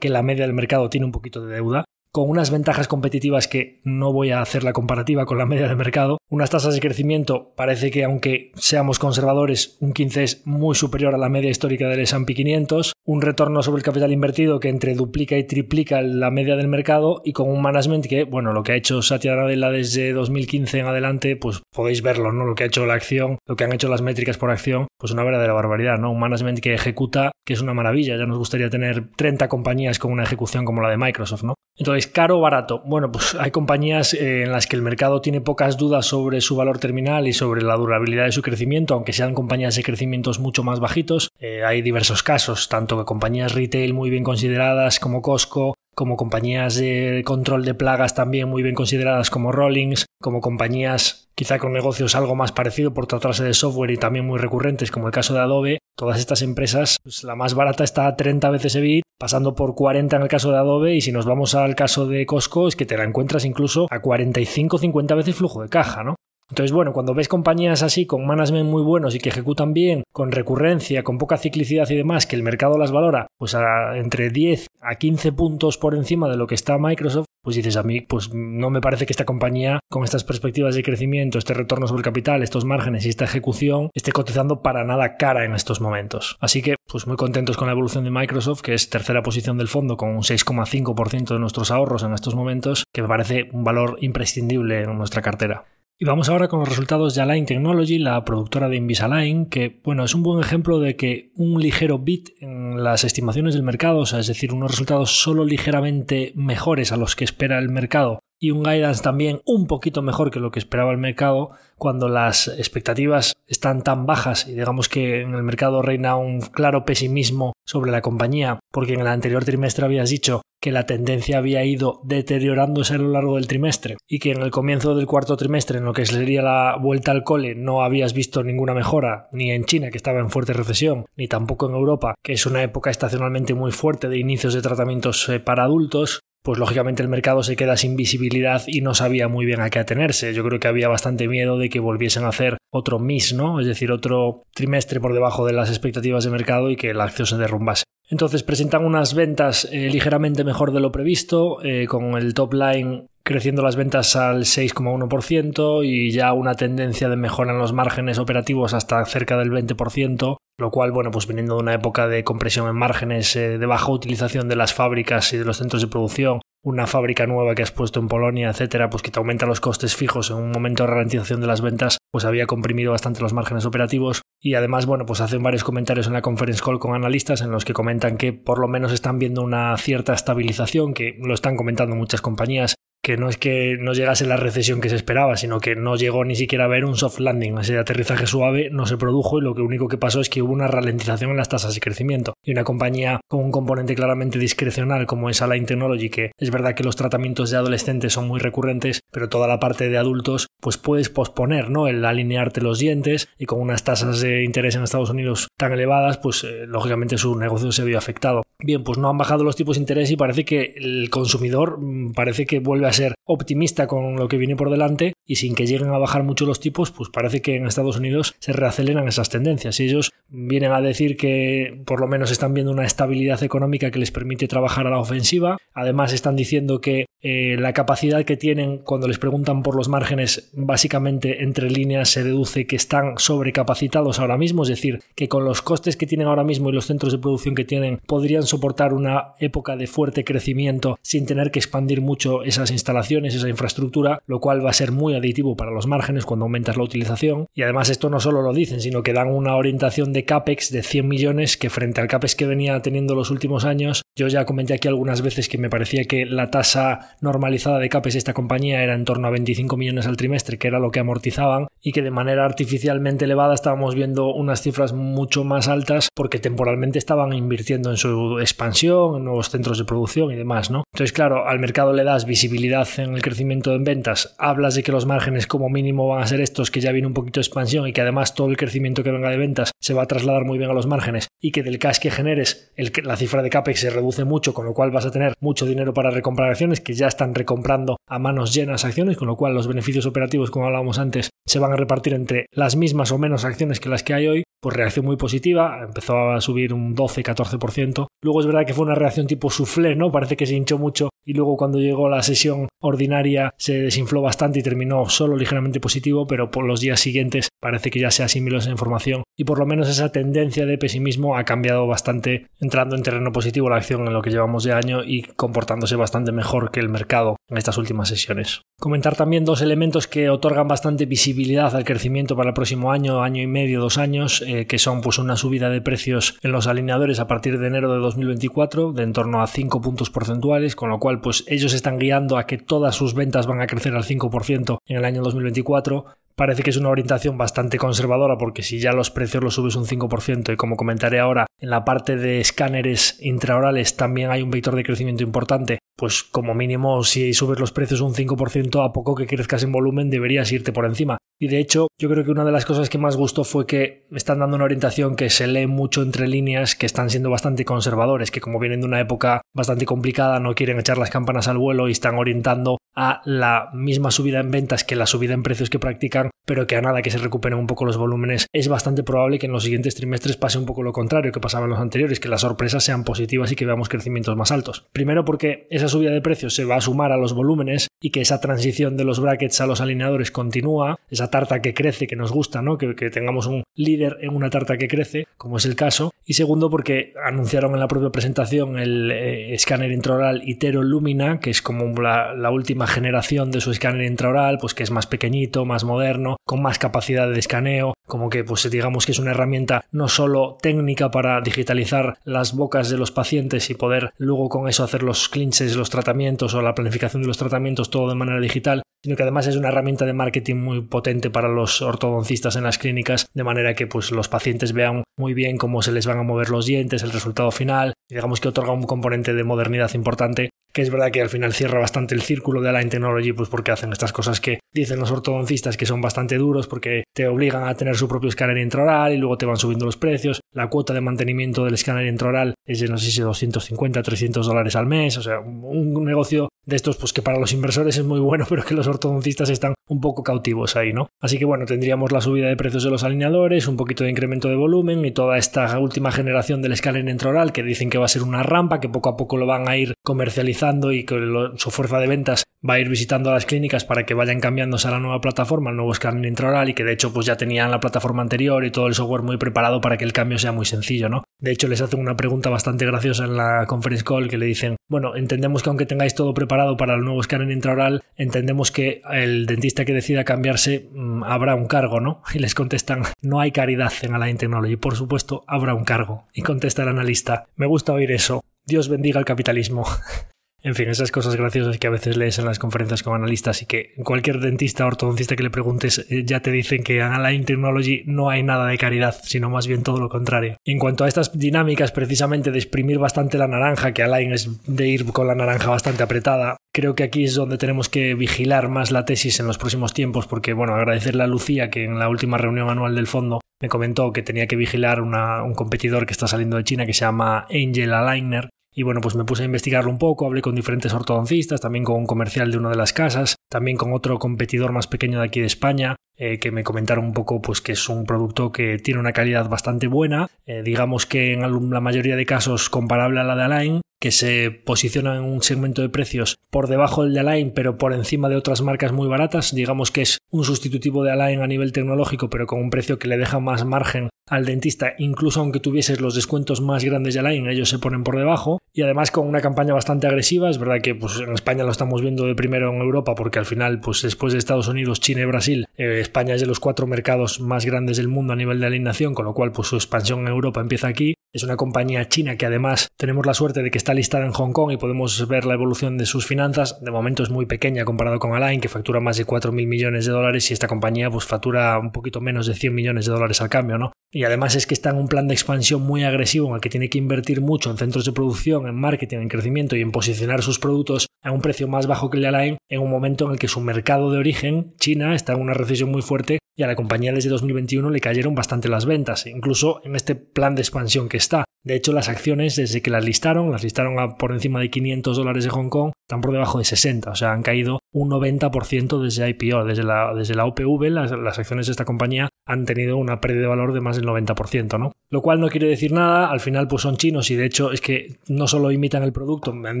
que la media del mercado tiene un poquito de deuda, con unas ventajas competitivas que no voy a hacer la comparativa con la media de mercado, unas tasas de crecimiento parece que aunque seamos conservadores, un 15 es muy superior a la media histórica del S&P 500, un retorno sobre el capital invertido que entre duplica y triplica la media del mercado y con un management que, bueno, lo que ha hecho Satya Nadella desde 2015 en adelante, pues podéis verlo, ¿no? Lo que ha hecho la acción, lo que han hecho las métricas por acción, pues una verdadera barbaridad, ¿no? Un management que ejecuta, que es una maravilla, ya nos gustaría tener 30 compañías con una ejecución como la de Microsoft, ¿no? Entonces, caro o barato. Bueno, pues hay compañías eh, en las que el mercado tiene pocas dudas sobre su valor terminal y sobre la durabilidad de su crecimiento, aunque sean compañías de crecimientos mucho más bajitos. Eh, hay diversos casos, tanto compañías retail muy bien consideradas como Costco, como compañías de control de plagas también muy bien consideradas como Rollings, como compañías quizá con negocios algo más parecido por tratarse de software y también muy recurrentes como el caso de Adobe, todas estas empresas, pues la más barata está a 30 veces EBIT, pasando por 40 en el caso de Adobe y si nos vamos al caso de Costco es que te la encuentras incluso a 45-50 veces flujo de caja, ¿no? Entonces, bueno, cuando ves compañías así con management muy buenos y que ejecutan bien, con recurrencia, con poca ciclicidad y demás, que el mercado las valora, pues a entre 10 a 15 puntos por encima de lo que está Microsoft, pues dices a mí, pues no me parece que esta compañía, con estas perspectivas de crecimiento, este retorno sobre capital, estos márgenes y esta ejecución, esté cotizando para nada cara en estos momentos. Así que, pues muy contentos con la evolución de Microsoft, que es tercera posición del fondo con un 6,5% de nuestros ahorros en estos momentos, que me parece un valor imprescindible en nuestra cartera. Y vamos ahora con los resultados de Align Technology, la productora de Invisalign, que bueno, es un buen ejemplo de que un ligero bit en las estimaciones del mercado, o sea, es decir, unos resultados solo ligeramente mejores a los que espera el mercado y un guidance también un poquito mejor que lo que esperaba el mercado cuando las expectativas están tan bajas y digamos que en el mercado reina un claro pesimismo sobre la compañía porque en el anterior trimestre habías dicho que la tendencia había ido deteriorándose a lo largo del trimestre y que en el comienzo del cuarto trimestre, en lo que sería la vuelta al cole, no habías visto ninguna mejora, ni en China, que estaba en fuerte recesión, ni tampoco en Europa, que es una época estacionalmente muy fuerte de inicios de tratamientos eh, para adultos, pues lógicamente el mercado se queda sin visibilidad y no sabía muy bien a qué atenerse. Yo creo que había bastante miedo de que volviesen a hacer otro miss, ¿no? Es decir, otro trimestre por debajo de las expectativas de mercado y que la acción se derrumbase. Entonces presentan unas ventas eh, ligeramente mejor de lo previsto, eh, con el top line creciendo las ventas al 6,1% y ya una tendencia de mejora en los márgenes operativos hasta cerca del 20%, lo cual, bueno, pues viniendo de una época de compresión en márgenes, eh, de baja utilización de las fábricas y de los centros de producción, una fábrica nueva que has puesto en Polonia, etcétera, pues que te aumenta los costes fijos en un momento de ralentización de las ventas, pues había comprimido bastante los márgenes operativos. Y además, bueno, pues hacen varios comentarios en la conference call con analistas en los que comentan que por lo menos están viendo una cierta estabilización, que lo están comentando muchas compañías, que no es que no llegase la recesión que se esperaba, sino que no llegó ni siquiera a ver un soft landing, ese aterrizaje suave no se produjo y lo que único que pasó es que hubo una ralentización en las tasas de crecimiento. Y una compañía con un componente claramente discrecional como es Align Technology, que es verdad que los tratamientos de adolescentes son muy recurrentes, pero toda la parte de adultos, pues puedes posponer, ¿no? El alinearte los dientes y con unas tasas de interés en Estados Unidos tan elevadas, pues eh, lógicamente su negocio se vio afectado. Bien, pues no han bajado los tipos de interés y parece que el consumidor mm, parece que vuelve a ser optimista con lo que viene por delante y sin que lleguen a bajar mucho los tipos, pues parece que en Estados Unidos se reaceleran esas tendencias. Ellos vienen a decir que por lo menos están viendo una estabilidad económica que les permite trabajar a la ofensiva. Además están diciendo que eh, la capacidad que tienen cuando les preguntan por los márgenes, básicamente entre líneas se deduce que están sobrecapacitados ahora mismo, es decir, que con los costes que tienen ahora mismo y los centros de producción que tienen podrían soportar una época de fuerte crecimiento sin tener que expandir mucho esas instalaciones, esa infraestructura, lo cual va a ser muy aditivo para los márgenes cuando aumentas la utilización. Y además esto no solo lo dicen, sino que dan una orientación de CAPEX de 100 millones que frente al CAPEX que venía teniendo los últimos años, yo ya comenté aquí algunas veces que me parecía que la tasa normalizada de CAPEX de esta compañía era en torno a 25 millones al trimestre, que era lo que amortizaban, y que de manera artificialmente elevada estábamos viendo unas cifras mucho más altas porque temporalmente estaban invirtiendo en su expansión, en nuevos centros de producción y demás, ¿no? Entonces, claro, al mercado le das visibilidad en el crecimiento en ventas, hablas de que los márgenes como mínimo van a ser estos, que ya viene un poquito de expansión y que además todo el crecimiento que venga de ventas se va a trasladar muy bien a los márgenes y que del cash que generes la cifra de CAPEX se reduce mucho, con lo cual vas a tener mucho dinero para recomprar acciones que ya están recomprando a manos llenas acciones, con lo cual los beneficios operativos, como hablábamos antes, se van a repartir entre las mismas o menos acciones que las que hay hoy, pues reacción muy positiva, empezó a subir un 12-14%. Luego es verdad que fue una reacción tipo soufflé, ¿no? Parece que se hinchó mucho y luego cuando llegó la sesión ordinaria se desinfló bastante y terminó solo ligeramente positivo, pero por los días siguientes parece que ya se asimiló esa información y por lo menos esa tendencia de pesimismo ha cambiado bastante, entrando en terreno positivo la acción en lo que llevamos de año y comportándose bastante mejor que el mercado estas últimas sesiones. Comentar también dos elementos que otorgan bastante visibilidad al crecimiento para el próximo año, año y medio, dos años, eh, que son pues una subida de precios en los alineadores a partir de enero de 2024 de en torno a 5 puntos porcentuales, con lo cual pues ellos están guiando a que todas sus ventas van a crecer al 5% en el año 2024 parece que es una orientación bastante conservadora porque si ya los precios los subes un 5% y como comentaré ahora, en la parte de escáneres intraorales también hay un vector de crecimiento importante, pues como mínimo si subes los precios un 5% a poco que crezcas en volumen deberías irte por encima. Y de hecho, yo creo que una de las cosas que más gustó fue que están dando una orientación que se lee mucho entre líneas, que están siendo bastante conservadores, que como vienen de una época bastante complicada, no quieren echar las campanas al vuelo y están orientando a la misma subida en ventas que la subida en precios que practican, pero que a nada que se recuperen un poco los volúmenes, es bastante probable que en los siguientes trimestres pase un poco lo contrario que pasaba en los anteriores, que las sorpresas sean positivas y que veamos crecimientos más altos. Primero porque esa subida de precios se va a sumar a los volúmenes y que esa transición de los brackets a los alineadores continúa, esa tarta que crece, que nos gusta, ¿no? Que, tengamos un líder en una tarta que crece, como es el caso. Y segundo, porque anunciaron en la propia presentación el eh, escáner intraoral Itero Lumina, que es como la, la, última generación de su escáner intraoral, pues que es más pequeñito, más moderno, con más capacidad de escaneo, como que pues digamos que es una herramienta no solo técnica para digitalizar las bocas de los pacientes y poder luego con eso hacer los clinches, los tratamientos o la planificación de los tratamientos todo de manera digital, sino que además es una herramienta de marketing muy potente para los ortodoncistas en las clínicas, de manera que pues los pacientes vean muy bien cómo se les van a mover los dientes, el resultado final, y digamos que otorga un componente de modernidad importante que es verdad que al final cierra bastante el círculo de Align Technology, pues porque hacen estas cosas que dicen los ortodoncistas que son bastante duros, porque te obligan a tener su propio escáner intraoral y luego te van subiendo los precios. La cuota de mantenimiento del escáner intraoral es de no sé si 250, 300 dólares al mes, o sea, un negocio de estos pues que para los inversores es muy bueno, pero que los ortodoncistas están un poco cautivos ahí, ¿no? Así que bueno, tendríamos la subida de precios de los alineadores, un poquito de incremento de volumen y toda esta última generación del escáner intraoral que dicen que va a ser una rampa, que poco a poco lo van a ir comercializando y que su fuerza de ventas va a ir visitando a las clínicas para que vayan cambiándose a la nueva plataforma, al nuevo escáner intraoral y que de hecho pues ya tenían la plataforma anterior y todo el software muy preparado para que el cambio sea muy sencillo, ¿no? De hecho les hacen una pregunta bastante graciosa en la conference call que le dicen, bueno, entendemos que aunque tengáis todo preparado para el nuevo escáner intraoral, entendemos que el dentista que decida cambiarse mm, habrá un cargo, ¿no? Y les contestan, no hay caridad en Align Technology, por supuesto habrá un cargo. Y contesta el analista, me gusta oír eso, Dios bendiga el capitalismo. En fin, esas cosas graciosas que a veces lees en las conferencias con analistas y que cualquier dentista o ortodoncista que le preguntes eh, ya te dicen que en Align Technology no hay nada de caridad, sino más bien todo lo contrario. en cuanto a estas dinámicas precisamente de exprimir bastante la naranja, que Align es de ir con la naranja bastante apretada, creo que aquí es donde tenemos que vigilar más la tesis en los próximos tiempos porque, bueno, agradecerle a Lucía que en la última reunión anual del fondo me comentó que tenía que vigilar un competidor que está saliendo de China que se llama Angel Aligner y bueno, pues me puse a investigarlo un poco, hablé con diferentes ortodoncistas, también con un comercial de una de las casas, también con otro competidor más pequeño de aquí de España, eh, que me comentaron un poco pues que es un producto que tiene una calidad bastante buena, eh, digamos que en la mayoría de casos comparable a la de Align, que se posiciona en un segmento de precios por debajo del de Align, pero por encima de otras marcas muy baratas. Digamos que es un sustitutivo de Align a nivel tecnológico, pero con un precio que le deja más margen al dentista, incluso aunque tuvieses los descuentos más grandes de Align, ellos se ponen por debajo. Y además con una campaña bastante agresiva. Es verdad que pues, en España lo estamos viendo de primero en Europa, porque al final, pues después de Estados Unidos, China y Brasil, eh, España es de los cuatro mercados más grandes del mundo a nivel de alineación, con lo cual pues su expansión en Europa empieza aquí. Es una compañía china que además tenemos la suerte de que está listada en Hong Kong y podemos ver la evolución de sus finanzas. De momento es muy pequeña comparado con Align, que factura más de 4.000 millones de dólares y esta compañía pues factura un poquito menos de 100 millones de dólares al cambio, ¿no? Y además es que está en un plan de expansión muy agresivo en el que tiene que invertir mucho en centros de producción, en marketing, en crecimiento y en posicionar sus productos a un precio más bajo que el de Align en un momento en el que su mercado de origen, China, está en una recesión muy fuerte y a la compañía desde 2021 le cayeron bastante las ventas, incluso en este plan de expansión que está. De hecho, las acciones, desde que las listaron, las listaron por encima de 500 dólares de Hong Kong, están por debajo de 60, o sea, han caído un 90% desde IPO, desde la, desde la OPV, las, las, acciones de esta compañía han tenido una pérdida de valor de más del 90%, ¿no? Lo cual no quiere decir nada, al final pues son chinos y de hecho es que no solo imitan el producto, me han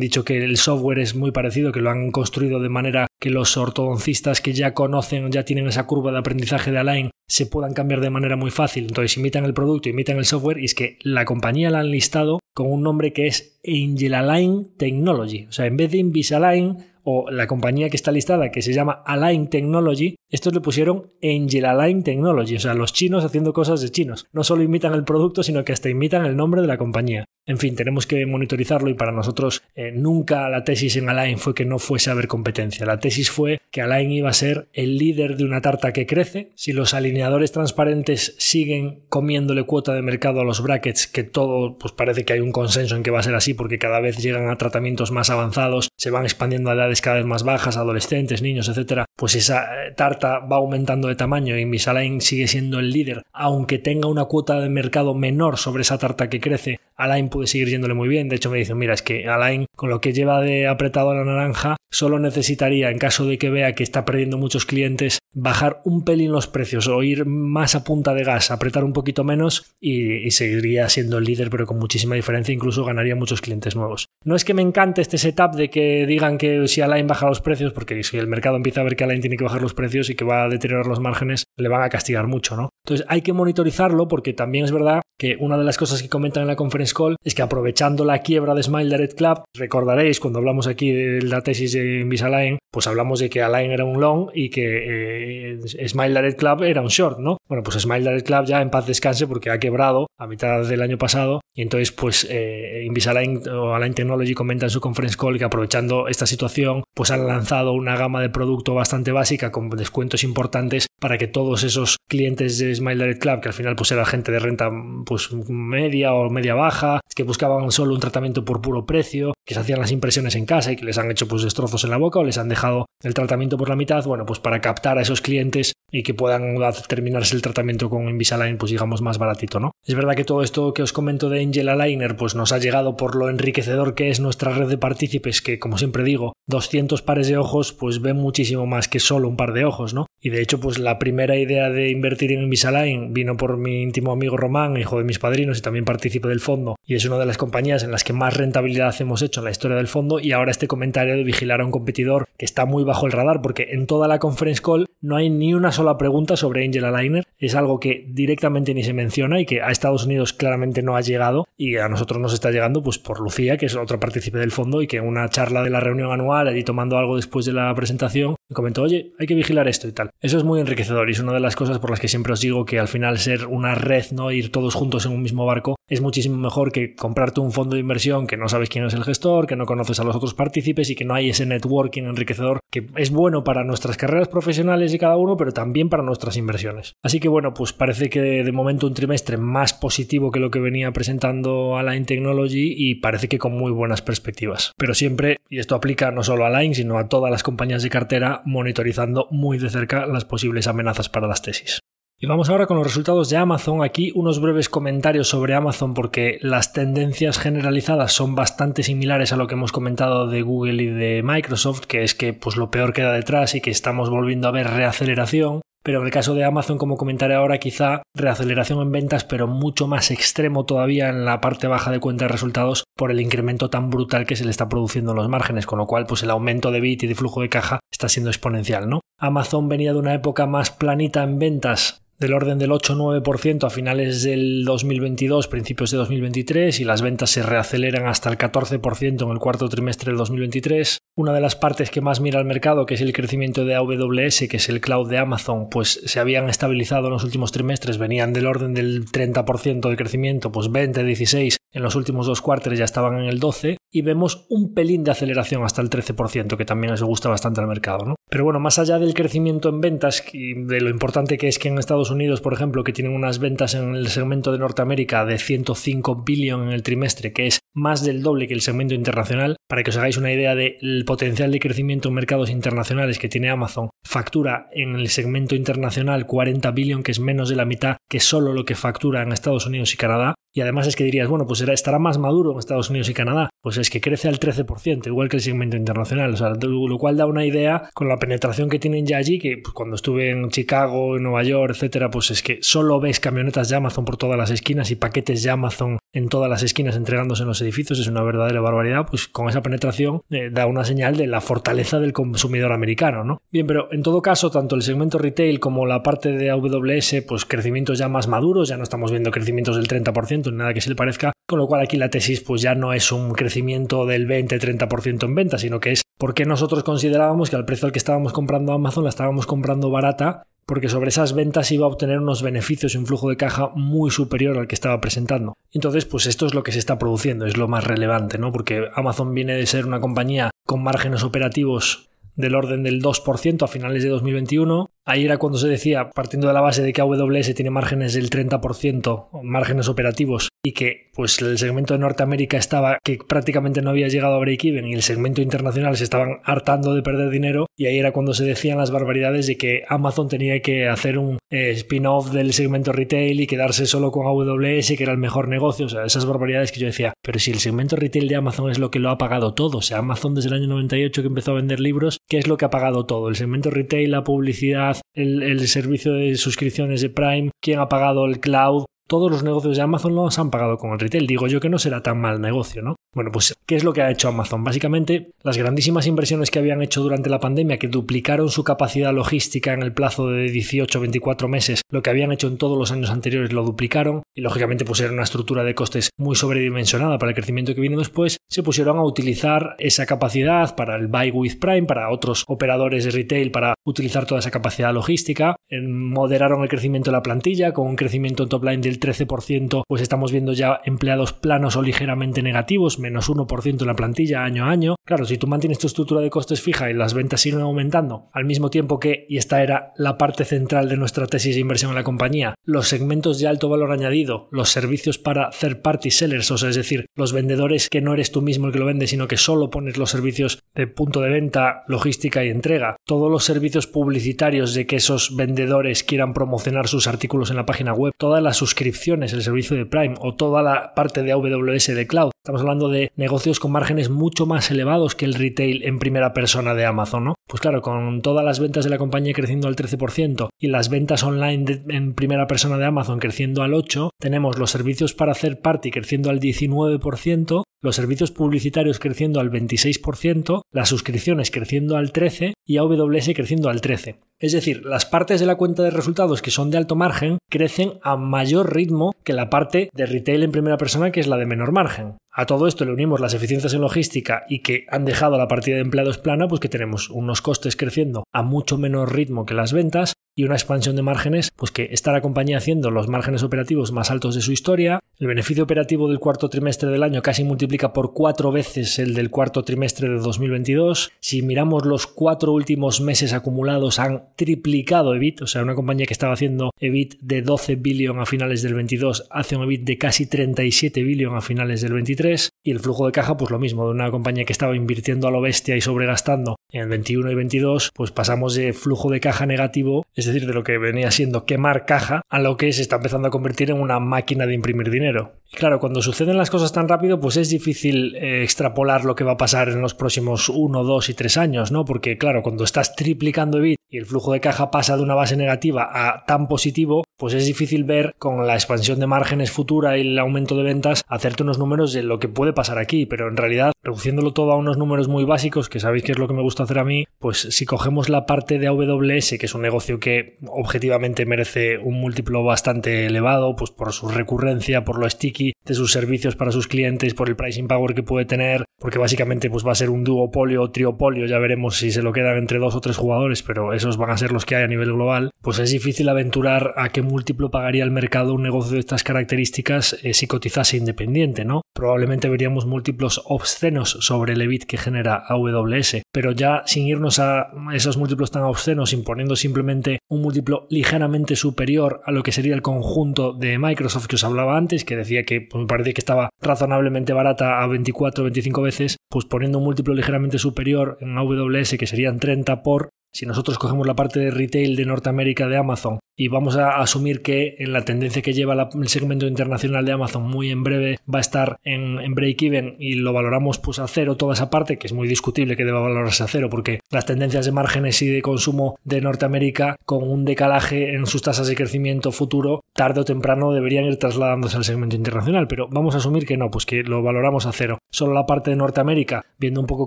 dicho que el software es muy parecido, que lo han construido de manera que los ortodoncistas que ya conocen, ya tienen esa curva de aprendizaje de Align, se puedan cambiar de manera muy fácil. Entonces imitan el producto, imitan el software y es que la compañía la han listado con un nombre que es Angel Align Technology. O sea, en vez de Invisalign o la compañía que está listada que se llama Align Technology, estos le pusieron Angel Align Technology, o sea, los chinos haciendo cosas de chinos. No solo imitan el producto, sino que hasta imitan el nombre de la compañía. En fin, tenemos que monitorizarlo y para nosotros eh, nunca la tesis en Align fue que no fuese a haber competencia. La tesis fue que Align iba a ser el líder de una tarta que crece. Si los alineadores transparentes siguen comiéndole cuota de mercado a los brackets, que todo pues parece que hay un consenso en que va a ser así porque cada vez llegan a tratamientos más avanzados, se van expandiendo a edades cada vez más bajas, adolescentes, niños, etcétera, pues esa eh, tarta va aumentando de tamaño y Invisalign sigue siendo el líder, aunque tenga una cuota de mercado menor sobre esa tarta que crece, Alain puede seguir yéndole muy bien. De hecho, me dicen, mira, es que Alain, con lo que lleva de apretado a la naranja, solo necesitaría, en caso de que vea que está perdiendo muchos clientes, bajar un pelín los precios o ir más a punta de gas, apretar un poquito menos y, seguiría siendo el líder, pero con muchísima diferencia, incluso ganaría muchos clientes nuevos. No es que me encante este setup de que digan que si Alain baja los precios, porque si el mercado empieza a ver que Alain tiene que bajar los precios y que va a deteriorar los márgenes, le van a castigar mucho, ¿no? Entonces hay que monitorizarlo porque también es verdad que una de las cosas que comentan en la call es que aprovechando la quiebra de Smile Direct Club, recordaréis cuando hablamos aquí de la tesis de Invisalign, pues hablamos de que Align era un long y que eh, Smile Direct Club era un short, ¿no? Bueno, pues Smile Direct Club ya en paz descanse porque ha quebrado a mitad del año pasado y entonces pues eh, Invisalign o Align Technology comenta en su conference call que aprovechando esta situación pues han lanzado una gama de producto bastante básica con descuentos importantes para que todos esos clientes de Smile Direct Club, que al final pues era gente de renta pues media o media baja, que buscaban solo un tratamiento por puro precio, que se hacían las impresiones en casa y que les han hecho pues destrozos en la boca o les han dejado el tratamiento por la mitad, bueno, pues para captar a esos clientes y que puedan terminarse el tratamiento con Invisalign, pues digamos más baratito, ¿no? Es verdad que todo esto que os comento de Angel Aligner, pues nos ha llegado por lo enriquecedor que es nuestra red de partícipes, que como siempre digo, 200 pares de ojos, pues ven muchísimo más que solo un par de ojos, ¿no? Y de hecho, pues la primera idea de invertir en Invisalign vino por mi íntimo amigo Román, hijo de mis padrinos y también partícipe del fondo, y es una de las compañías en las que más rentabilidad hemos hecho en la historia del fondo, y ahora este comentario de vigilar a un competidor que está muy bajo el radar, porque en toda la conference call no hay ni una sola pregunta sobre Angel Aligner. Es algo que directamente ni se menciona y que a Estados Unidos claramente no ha llegado y a nosotros nos está llegando pues por Lucía, que es otra partícipe del fondo y que en una charla de la reunión anual, allí tomando algo después de la presentación, me comentó, oye, hay que vigilar esto y tal. Eso es muy enriquecedor y es una de las cosas por las que siempre os digo que al final ser una red, no ir todos juntos en un mismo barco, es muchísimo mejor que comprarte un fondo de inversión que no sabes quién es el gestor, que no conoces a los otros partícipes y que no hay ese networking enriquecedor que es bueno para nuestras carreras profesionales y cada uno, pero también para nuestras inversiones. Así que bueno, pues parece que de momento un trimestre más positivo que lo que venía presentando Align Technology y parece que con muy buenas perspectivas. Pero siempre, y esto aplica no solo a Align, sino a todas las compañías de cartera, monitorizando muy de cerca las posibles amenazas para las tesis. Y vamos ahora con los resultados de Amazon. Aquí unos breves comentarios sobre Amazon porque las tendencias generalizadas son bastante similares a lo que hemos comentado de Google y de Microsoft, que es que pues lo peor queda detrás y que estamos volviendo a ver reaceleración. Pero en el caso de Amazon, como comentaré ahora, quizá reaceleración en ventas, pero mucho más extremo todavía en la parte baja de cuenta de resultados por el incremento tan brutal que se le está produciendo en los márgenes, con lo cual pues el aumento de bit y de flujo de caja está siendo exponencial, ¿no? Amazon venía de una época más planita en ventas del orden del 8-9% a finales del 2022, principios de 2023, y las ventas se reaceleran hasta el 14% en el cuarto trimestre del 2023. Una de las partes que más mira el mercado, que es el crecimiento de AWS, que es el cloud de Amazon, pues se habían estabilizado en los últimos trimestres, venían del orden del 30% de crecimiento, pues 20, 16, en los últimos dos cuartos ya estaban en el 12, y vemos un pelín de aceleración hasta el 13%, que también les gusta bastante al mercado, ¿no? Pero bueno, más allá del crecimiento en ventas y de lo importante que es que en Estados Unidos, por ejemplo, que tienen unas ventas en el segmento de Norteamérica de 105 billion en el trimestre, que es más del doble que el segmento internacional, para que os hagáis una idea del potencial de crecimiento en mercados internacionales que tiene Amazon, factura en el segmento internacional 40 billion, que es menos de la mitad que solo lo que factura en Estados Unidos y Canadá, y además es que dirías, bueno, pues estará más maduro en Estados Unidos y Canadá. Pues es que crece al 13%, igual que el segmento internacional. Lo cual da una idea con la penetración que tienen ya allí, que pues, cuando estuve en Chicago, en Nueva York, etcétera, pues es que solo ves camionetas de Amazon por todas las esquinas y paquetes de Amazon en todas las esquinas entregándose en los edificios. Es una verdadera barbaridad. Pues con esa penetración eh, da una señal de la fortaleza del consumidor americano, ¿no? Bien, pero en todo caso, tanto el segmento retail como la parte de AWS, pues crecimientos ya más maduros, ya no estamos viendo crecimientos del 30%, nada que se le parezca, con lo cual aquí la tesis pues ya no es un crecimiento del 20-30% en venta, sino que es porque nosotros considerábamos que al precio al que estábamos comprando Amazon la estábamos comprando barata porque sobre esas ventas iba a obtener unos beneficios y un flujo de caja muy superior al que estaba presentando. Entonces, pues esto es lo que se está produciendo, es lo más relevante, ¿no? Porque Amazon viene de ser una compañía con márgenes operativos del orden del 2% a finales de 2021, Ahí era cuando se decía, partiendo de la base de que AWS tiene márgenes del 30%, márgenes operativos, y que pues el segmento de Norteamérica estaba que prácticamente no había llegado a break-even y el segmento internacional se estaban hartando de perder dinero, y ahí era cuando se decían las barbaridades de que Amazon tenía que hacer un eh, spin-off del segmento retail y quedarse solo con AWS, que era el mejor negocio, o sea, esas barbaridades que yo decía, pero si el segmento retail de Amazon es lo que lo ha pagado todo, o sea, Amazon desde el año 98 que empezó a vender libros, ¿qué es lo que ha pagado todo? El segmento retail, la publicidad, el, servicio de suscripciones de Prime, quién ha pagado el cloud, todos los negocios de Amazon los han pagado con el retail. Digo yo que no será tan mal negocio, ¿no? Bueno, pues, ¿qué es lo que ha hecho Amazon? Básicamente, las grandísimas inversiones que habían hecho durante la pandemia, que duplicaron su capacidad logística en el plazo de 18-24 meses, lo que habían hecho en todos los años anteriores lo duplicaron, y lógicamente, era una estructura de costes muy sobredimensionada para el crecimiento que vino después, se pusieron a utilizar esa capacidad para el Buy with Prime, para otros operadores de retail, para utilizar toda esa capacidad logística, moderaron el crecimiento de la plantilla, con un crecimiento en top line del 13%, pues estamos viendo ya empleados planos o ligeramente negativos, menos 1% en la plantilla año a año. Claro, si tú mantienes tu estructura de costes fija y las ventas siguen aumentando, al mismo tiempo que, y esta era la parte central de nuestra tesis de inversión en la compañía, los segmentos de alto valor añadido, los servicios para third party sellers, o sea, es decir, los vendedores que no eres tú mismo el que lo vende, sino que solo pones los servicios de punto de venta, logística y entrega, todos los servicios publicitarios de que esos vendedores quieran promocionar sus artículos en la página web, todas las suscripciones, el servicio de Prime o toda la parte de AWS de cloud. Estamos hablando de negocios con márgenes mucho más elevados que el retail en primera persona de Amazon, ¿no? Pues claro, con todas las ventas de la compañía creciendo al 13% y las ventas online en primera persona de Amazon creciendo al 8%, tenemos los servicios para hacer party creciendo al 19%, los servicios publicitarios creciendo al 26%, las suscripciones creciendo al 13% y AWS creciendo al 13%. Es decir, las partes de la cuenta de resultados que son de alto margen crecen a mayor ritmo que la parte de retail en primera persona que es la de menor margen. A todo esto le unimos las eficiencias en logística y que han dejado la partida de empleados plana, pues que tenemos unos costes creciendo a mucho menor ritmo que las ventas y una expansión de márgenes, pues que está la compañía haciendo los márgenes operativos más altos de su historia. El beneficio operativo del cuarto trimestre del año casi multiplica por cuatro veces el del cuarto trimestre de 2022. Si miramos los cuatro últimos meses acumulados, han triplicado EBIT, o sea, una compañía que estaba haciendo EBIT de 12 billion a finales del 22 hace un EBIT de casi 37 billion a finales del 23 y el flujo de caja, pues lo mismo, de una compañía que estaba invirtiendo a lo bestia y sobregastando en el 21 y 22, pues pasamos de flujo de caja negativo, es decir, de lo que venía siendo quemar caja, a lo que se está empezando a convertir en una máquina de imprimir dinero. Y claro, cuando suceden las cosas tan rápido, pues es difícil eh, extrapolar lo que va a pasar en los próximos 1, 2 y 3 años, ¿no? Porque claro, cuando estás triplicando EBIT y el flujo de caja pasa de una base negativa a tan positivo, pues es difícil ver con la expansión de márgenes futura y el aumento de ventas hacerte unos números de lo que puede pasar aquí, pero en realidad reduciéndolo todo a unos números muy básicos, que sabéis que es lo que me gusta hacer a mí, pues si cogemos la parte de AWS, que es un negocio que objetivamente merece un múltiplo bastante elevado, pues por su recurrencia, por lo sticky sus servicios para sus clientes, por el pricing power que puede tener, porque básicamente pues va a ser un duopolio o triopolio, ya veremos si se lo quedan entre dos o tres jugadores, pero esos van a ser los que hay a nivel global, pues es difícil aventurar a qué múltiplo pagaría el mercado un negocio de estas características eh, si cotizase independiente, ¿no? Probablemente veríamos múltiplos obscenos sobre el EBIT que genera AWS, pero ya sin irnos a esos múltiplos tan obscenos, imponiendo simplemente un múltiplo ligeramente superior a lo que sería el conjunto de Microsoft que os hablaba antes, que decía que pues, me parecía que estaba razonablemente barata a 24 o 25 veces, pues poniendo un múltiplo ligeramente superior en AWS que serían 30 por si nosotros cogemos la parte de retail de Norteamérica de Amazon y vamos a asumir que en la tendencia que lleva el segmento internacional de Amazon muy en breve va a estar en, break-even y lo valoramos pues a cero toda esa parte, que es muy discutible que deba valorarse a cero porque las tendencias de márgenes y de consumo de Norteamérica con un decalaje en sus tasas de crecimiento futuro, tarde o temprano deberían ir trasladándose al segmento internacional, pero vamos a asumir que no, pues que lo valoramos a cero. Solo la parte de Norteamérica, viendo un poco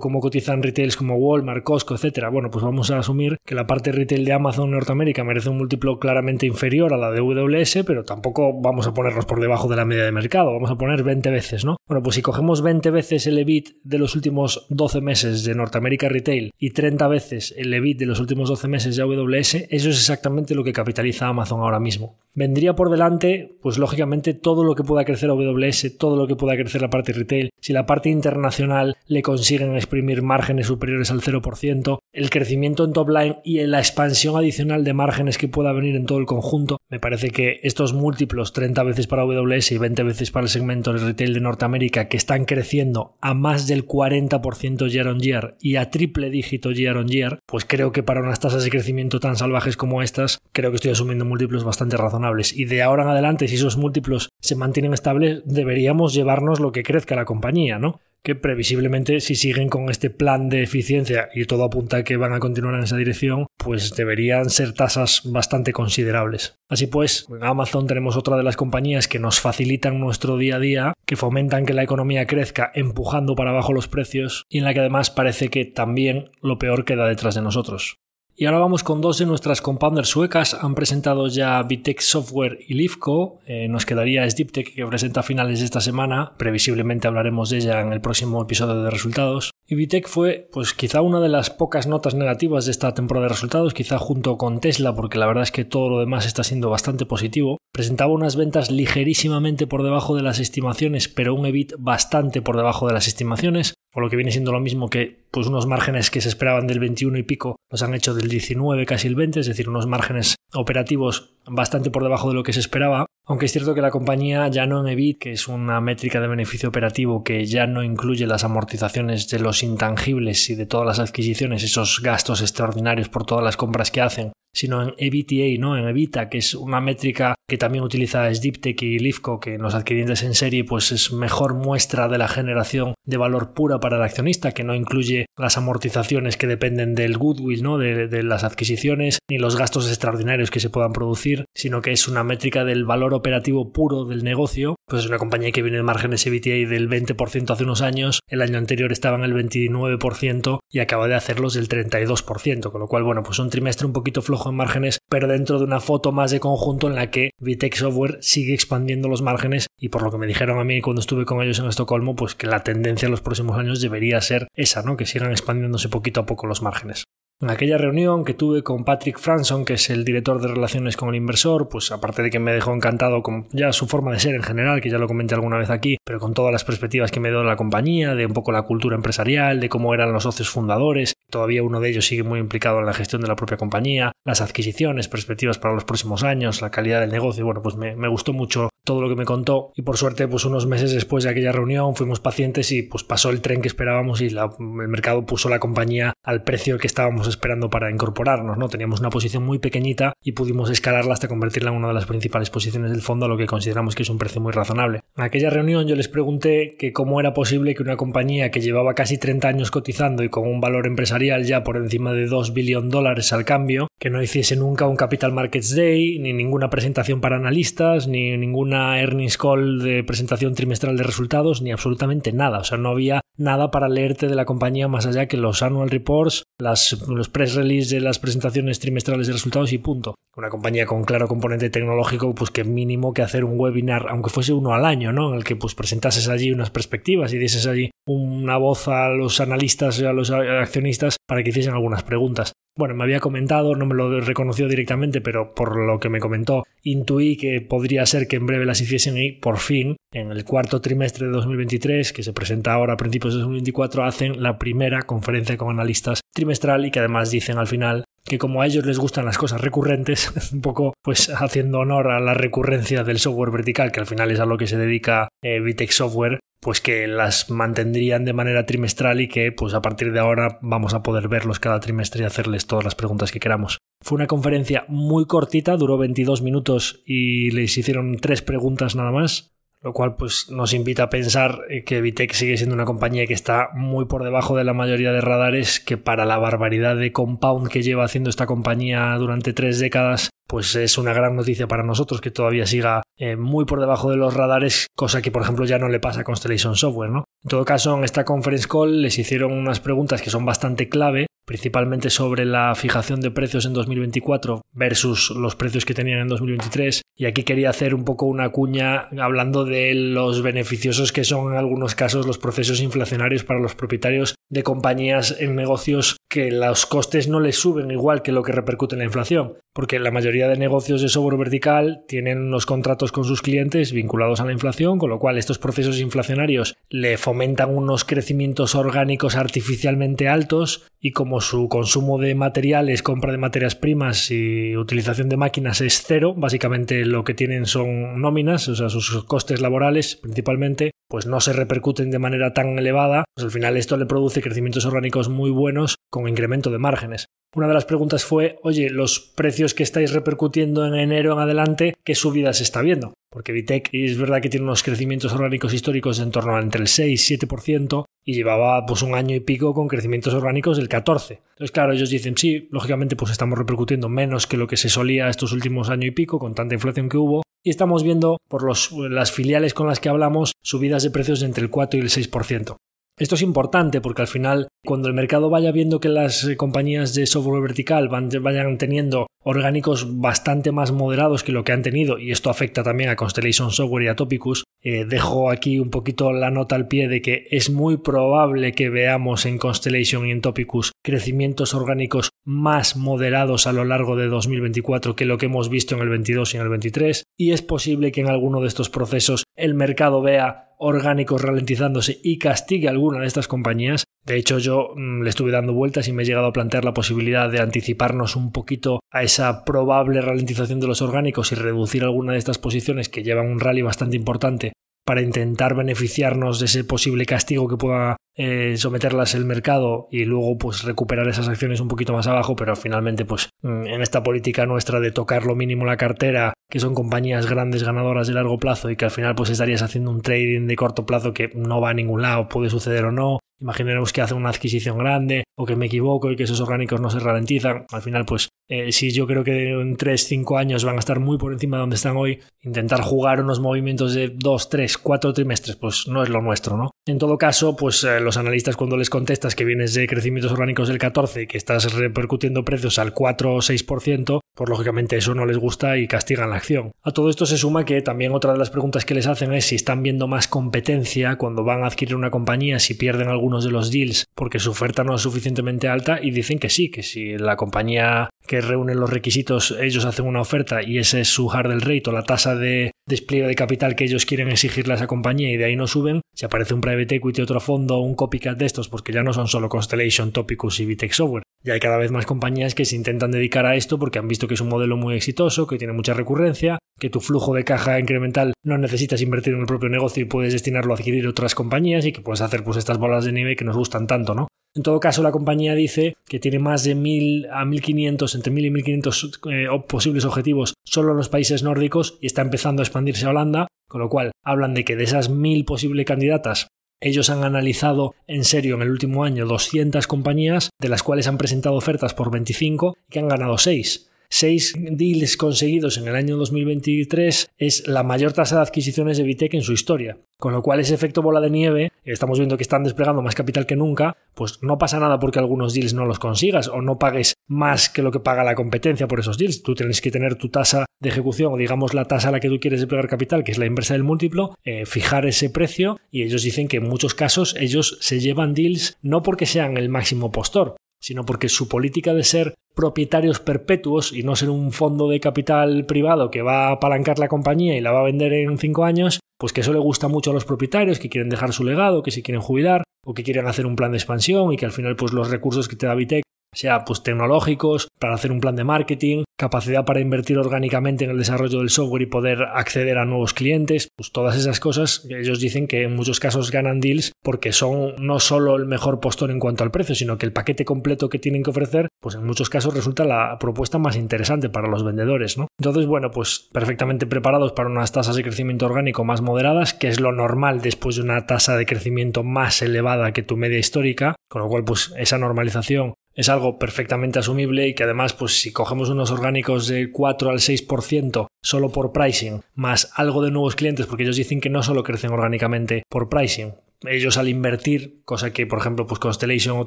cómo cotizan retails como Walmart, Costco, etcétera, bueno, pues vamos a asumir que la parte retail de Amazon Norteamérica merece un múltiplo claramente inferior a la de WS, pero tampoco vamos a ponernos por debajo de la media de mercado, vamos a poner 20 veces, ¿no? Bueno, pues si cogemos 20 veces el EBIT de los últimos 12 meses de Norteamérica Retail y 30 veces el EBIT de los últimos 12 meses de AWS, eso es exactamente lo que capitaliza Amazon ahora mismo. Vendría por delante, pues lógicamente, todo lo que pueda crecer AWS, todo lo que pueda crecer la parte retail. Si la parte internacional le consiguen exprimir márgenes superiores al 0%, el crecimiento en top line y la expansión adicional de márgenes que pueda venir en todo el conjunto. Me parece que estos múltiplos, 30 veces para AWS y 20 veces para el segmento de retail de Norteamérica, que están creciendo a más del 40% year on year y a triple dígito year on year, pues creo que para unas tasas de crecimiento tan salvajes como estas, creo que estoy asumiendo múltiplos bastante razonables. Y de ahora en adelante, si esos múltiplos se mantienen estables, deberíamos llevarnos lo que crezca la compañía, ¿no? Que previsiblemente si siguen con este plan de eficiencia y todo apunta a que van a continuar en esa dirección, pues deberían ser tasas bastante considerables. Así pues, en Amazon tenemos otra de las compañías que nos facilitan nuestro día a día, que fomentan que la economía crezca empujando para abajo los precios y en la que además parece que también lo peor queda detrás de nosotros. Y ahora vamos con dos de nuestras compounders suecas. Han presentado ya Bitec Software y Lifco. Eh, nos quedaría Sdiptech que presenta a finales de esta semana. Previsiblemente hablaremos de ella en el próximo episodio de resultados. Y Vitec fue, pues quizá una de las pocas notas negativas de esta temporada de resultados, quizá junto con Tesla, porque la verdad es que todo lo demás está siendo bastante positivo. Presentaba unas ventas ligerísimamente por debajo de las estimaciones, pero un EBIT bastante por debajo de las estimaciones, o lo que viene siendo lo mismo que pues unos márgenes que se esperaban del 21 y pico los han hecho del 19 casi el 20, es decir, unos márgenes operativos bastante por debajo de lo que se esperaba, aunque es cierto que la compañía ya no en EBIT, que es una métrica de beneficio operativo que ya no incluye las amortizaciones de los intangibles y de todas las adquisiciones, esos gastos extraordinarios por todas las compras que hacen, sino en EBITDA, ¿no? En EBITA, que es una métrica que también utiliza Sdiptech y Lifco, que en los adquirientes en serie pues es mejor muestra de la generación de valor pura para el accionista, que no incluye las amortizaciones que dependen del goodwill, ¿no? De, de las adquisiciones, ni los gastos extraordinarios que se puedan producir, sino que es una métrica del valor operativo puro del negocio. Pues es una compañía que viene de márgenes EBITDA del 20% hace unos años, el año anterior estaba en el 29% y acaba de hacerlos del 32%, con lo cual, bueno, pues un trimestre un poquito flojo en márgenes, pero dentro de una foto más de conjunto en la que Vitec Software sigue expandiendo los márgenes y por lo que me dijeron a mí cuando estuve con ellos en Estocolmo, pues que la tendencia en los próximos años debería ser esa, ¿no? Que sigan expandiéndose poquito a poco los márgenes. En aquella reunión que tuve con Patrick Franson, que es el director de relaciones con el inversor, pues aparte de que me dejó encantado con ya su forma de ser en general, que ya lo comenté alguna vez aquí, pero con todas las perspectivas que me dio la compañía, de un poco la cultura empresarial, de cómo eran los socios fundadores, todavía uno de ellos sigue muy implicado en la gestión de la propia compañía, las adquisiciones, perspectivas para los próximos años, la calidad del negocio, bueno, pues me, me gustó mucho todo lo que me contó y por suerte pues unos meses después de aquella reunión fuimos pacientes y pues pasó el tren que esperábamos y el mercado puso la compañía al precio que estábamos esperando para incorporarnos, ¿no? Teníamos una posición muy pequeñita y pudimos escalarla hasta convertirla en una de las principales posiciones del fondo a lo que consideramos que es un precio muy razonable. En aquella reunión yo les pregunté que cómo era posible que una compañía que llevaba casi 30 años cotizando y con un valor empresarial ya por encima de 2 billones de dólares al cambio, que no hiciese nunca un Capital Markets Day, ni ninguna presentación para analistas, ni ninguna earnings call de presentación trimestral de resultados, ni absolutamente nada. O sea, no había nada para leerte de la compañía más allá que los annual reports, las, los press release de las presentaciones trimestrales de resultados y punto. Una compañía con claro componente tecnológico, pues que mínimo que hacer un webinar, aunque fuese uno al año, ¿no? En el que pues presentases allí unas perspectivas y dieses allí una voz a los analistas y a los accionistas para que hiciesen algunas preguntas. Bueno, me había comentado, no me lo reconoció directamente, pero por lo que me comentó, intuí que podría ser que en breve las hiciesen y por fin, en el cuarto trimestre de 2023, que se presenta ahora a principios de 2024, hacen la primera conferencia con analistas trimestral y que además dicen al final que como a ellos les gustan las cosas recurrentes, un poco pues haciendo honor a la recurrencia del software vertical, que al final es a lo que se dedica eh, Software, pues que las mantendrían de manera trimestral y que pues a partir de ahora vamos a poder verlos cada trimestre y hacerles todas las preguntas que queramos. Fue una conferencia muy cortita, duró 22 minutos y les hicieron tres preguntas nada más lo cual pues nos invita a pensar eh, que Vitec sigue siendo una compañía que está muy por debajo de la mayoría de radares, que para la barbaridad de compound que lleva haciendo esta compañía durante tres décadas, pues es una gran noticia para nosotros que todavía siga eh, muy por debajo de los radares, cosa que por ejemplo ya no le pasa a Constellation Software, ¿no? En todo caso, en esta conference call les hicieron unas preguntas que son bastante clave principalmente sobre la fijación de precios en 2024 versus los precios que tenían en 2023. Y aquí quería hacer un poco una cuña hablando de los beneficiosos que son en algunos casos los procesos inflacionarios para los propietarios de compañías en negocios que los costes no les suben igual que lo que repercute en la inflación. Porque la mayoría de negocios de software vertical tienen unos contratos con sus clientes vinculados a la inflación, con lo cual estos procesos inflacionarios le fomentan unos crecimientos orgánicos artificialmente altos y como su consumo de materiales, compra de materias primas y utilización de máquinas es cero, básicamente lo que tienen son nóminas, o sea, sus costes laborales principalmente, pues no se repercuten de manera tan elevada, pues al final esto le produce crecimientos orgánicos muy buenos con incremento de márgenes. Una de las preguntas fue, oye, los precios que estáis repercutiendo en enero en adelante, ¿qué subidas se está viendo? Porque Vitec es verdad que tiene unos crecimientos orgánicos históricos en torno a entre el 6 y 7% y llevaba pues un año y pico con crecimientos orgánicos del 14. Entonces, claro, ellos dicen, sí, lógicamente pues estamos repercutiendo menos que lo que se solía estos últimos año y pico con tanta inflación que hubo y estamos viendo por las filiales con las que hablamos subidas de precios entre el 4 y el 6%. Esto es importante porque al final, cuando el mercado vaya viendo que las eh, compañías de software vertical vayan teniendo orgánicos bastante más moderados que lo que han tenido, y esto afecta también a Constellation Software y a Topicus, eh, dejo aquí un poquito la nota al pie de que es muy probable que veamos en Constellation y en Topicus crecimientos orgánicos más moderados a lo largo de 2024 que lo que hemos visto en el 22 y en el 23, y es posible que en alguno de estos procesos el mercado vea orgánicos ralentizándose y castigue a alguna de estas compañías. De hecho, yo mm, le estuve dando vueltas y me he llegado a plantear la posibilidad de anticiparnos un poquito a esa probable ralentización de los orgánicos y reducir alguna de estas posiciones que llevan un rally bastante importante para intentar beneficiarnos de ese posible castigo que pueda eh, someterlas el mercado y luego pues recuperar esas acciones un poquito más abajo, pero finalmente pues mm, en esta política nuestra de tocar lo mínimo la cartera, que son compañías grandes ganadoras de largo plazo y que al final pues estarías haciendo un trading de corto plazo que no va a ningún lado, puede suceder o no, Imaginemos que hace una adquisición grande o que me equivoco y que esos orgánicos no se ralentizan. Al final, pues eh, si yo creo que en 3-5 años van a estar muy por encima de donde están hoy, intentar jugar unos movimientos de 2, 3, 4 trimestres, pues no es lo nuestro, ¿no? En todo caso, pues eh, los analistas cuando les contestas que vienes de crecimientos orgánicos del 14 y que estás repercutiendo precios al 4 o 6%, pues lógicamente eso no les gusta y castigan la acción. A todo esto se suma que también otra de las preguntas que les hacen es si están viendo más competencia cuando van a adquirir una compañía, si pierden algún de los deals porque su oferta no es suficientemente alta y dicen que sí, que si la compañía que reúne los requisitos ellos hacen una oferta y ese es su hard rate o la tasa de despliegue de capital que ellos quieren exigirle a esa compañía y de ahí no suben, si aparece un private equity, otro fondo un copycat de estos, porque ya no son solo Constellation, Topicus y Vitex Software. Ya hay cada vez más compañías que se intentan dedicar a esto porque han visto que es un modelo muy exitoso, que tiene mucha recurrencia, que tu flujo de caja incremental no necesitas invertir en el propio negocio y puedes destinarlo a adquirir otras compañías y que puedes hacer pues estas bolas de nieve que nos gustan tanto, ¿no? En todo caso, la compañía dice que tiene más de 1.000 a 1.500, entre 1.000 y 1.500 eh, posibles objetivos solo en los países nórdicos y está empezando a expandirse a Holanda, con lo cual hablan de que de esas 1.000 posibles candidatas, ellos han analizado en serio en el último año 200 compañías, de las cuales han presentado ofertas por 25 y que han ganado 6 seis deals conseguidos en el año 2023 es la mayor tasa de adquisiciones de Vitec en su historia. Con lo cual ese efecto bola de nieve, estamos viendo que están desplegando más capital que nunca, pues no pasa nada porque algunos deals no los consigas o no pagues más que lo que paga la competencia por esos deals. Tú tienes que tener tu tasa de ejecución o digamos la tasa a la que tú quieres desplegar capital, que es la inversa del múltiplo, eh, fijar ese precio y ellos dicen que en muchos casos ellos se llevan deals no porque sean el máximo postor, sino porque su política de ser propietarios perpetuos y no ser un fondo de capital privado que va a apalancar la compañía y la va a vender en cinco años, pues que eso le gusta mucho a los propietarios que quieren dejar su legado, que se quieren jubilar o que quieren hacer un plan de expansión y que al final pues los recursos que te da Vitec sea pues tecnológicos, para hacer un plan de marketing, capacidad para invertir orgánicamente en el desarrollo del software y poder acceder a nuevos clientes, pues todas esas cosas ellos dicen que en muchos casos ganan deals porque son no solo el mejor postor en cuanto al precio, sino que el paquete completo que tienen que ofrecer, pues en muchos casos resulta la propuesta más interesante para los vendedores, ¿no? Entonces, bueno, pues perfectamente preparados para unas tasas de crecimiento orgánico más moderadas, que es lo normal después de una tasa de crecimiento más elevada que tu media histórica, con lo cual pues esa normalización es algo perfectamente asumible y que además, pues si cogemos unos orgánicos de 4 al 6% solo por pricing, más algo de nuevos clientes, porque ellos dicen que no solo crecen orgánicamente por pricing, ellos al invertir, cosa que por ejemplo pues Constellation o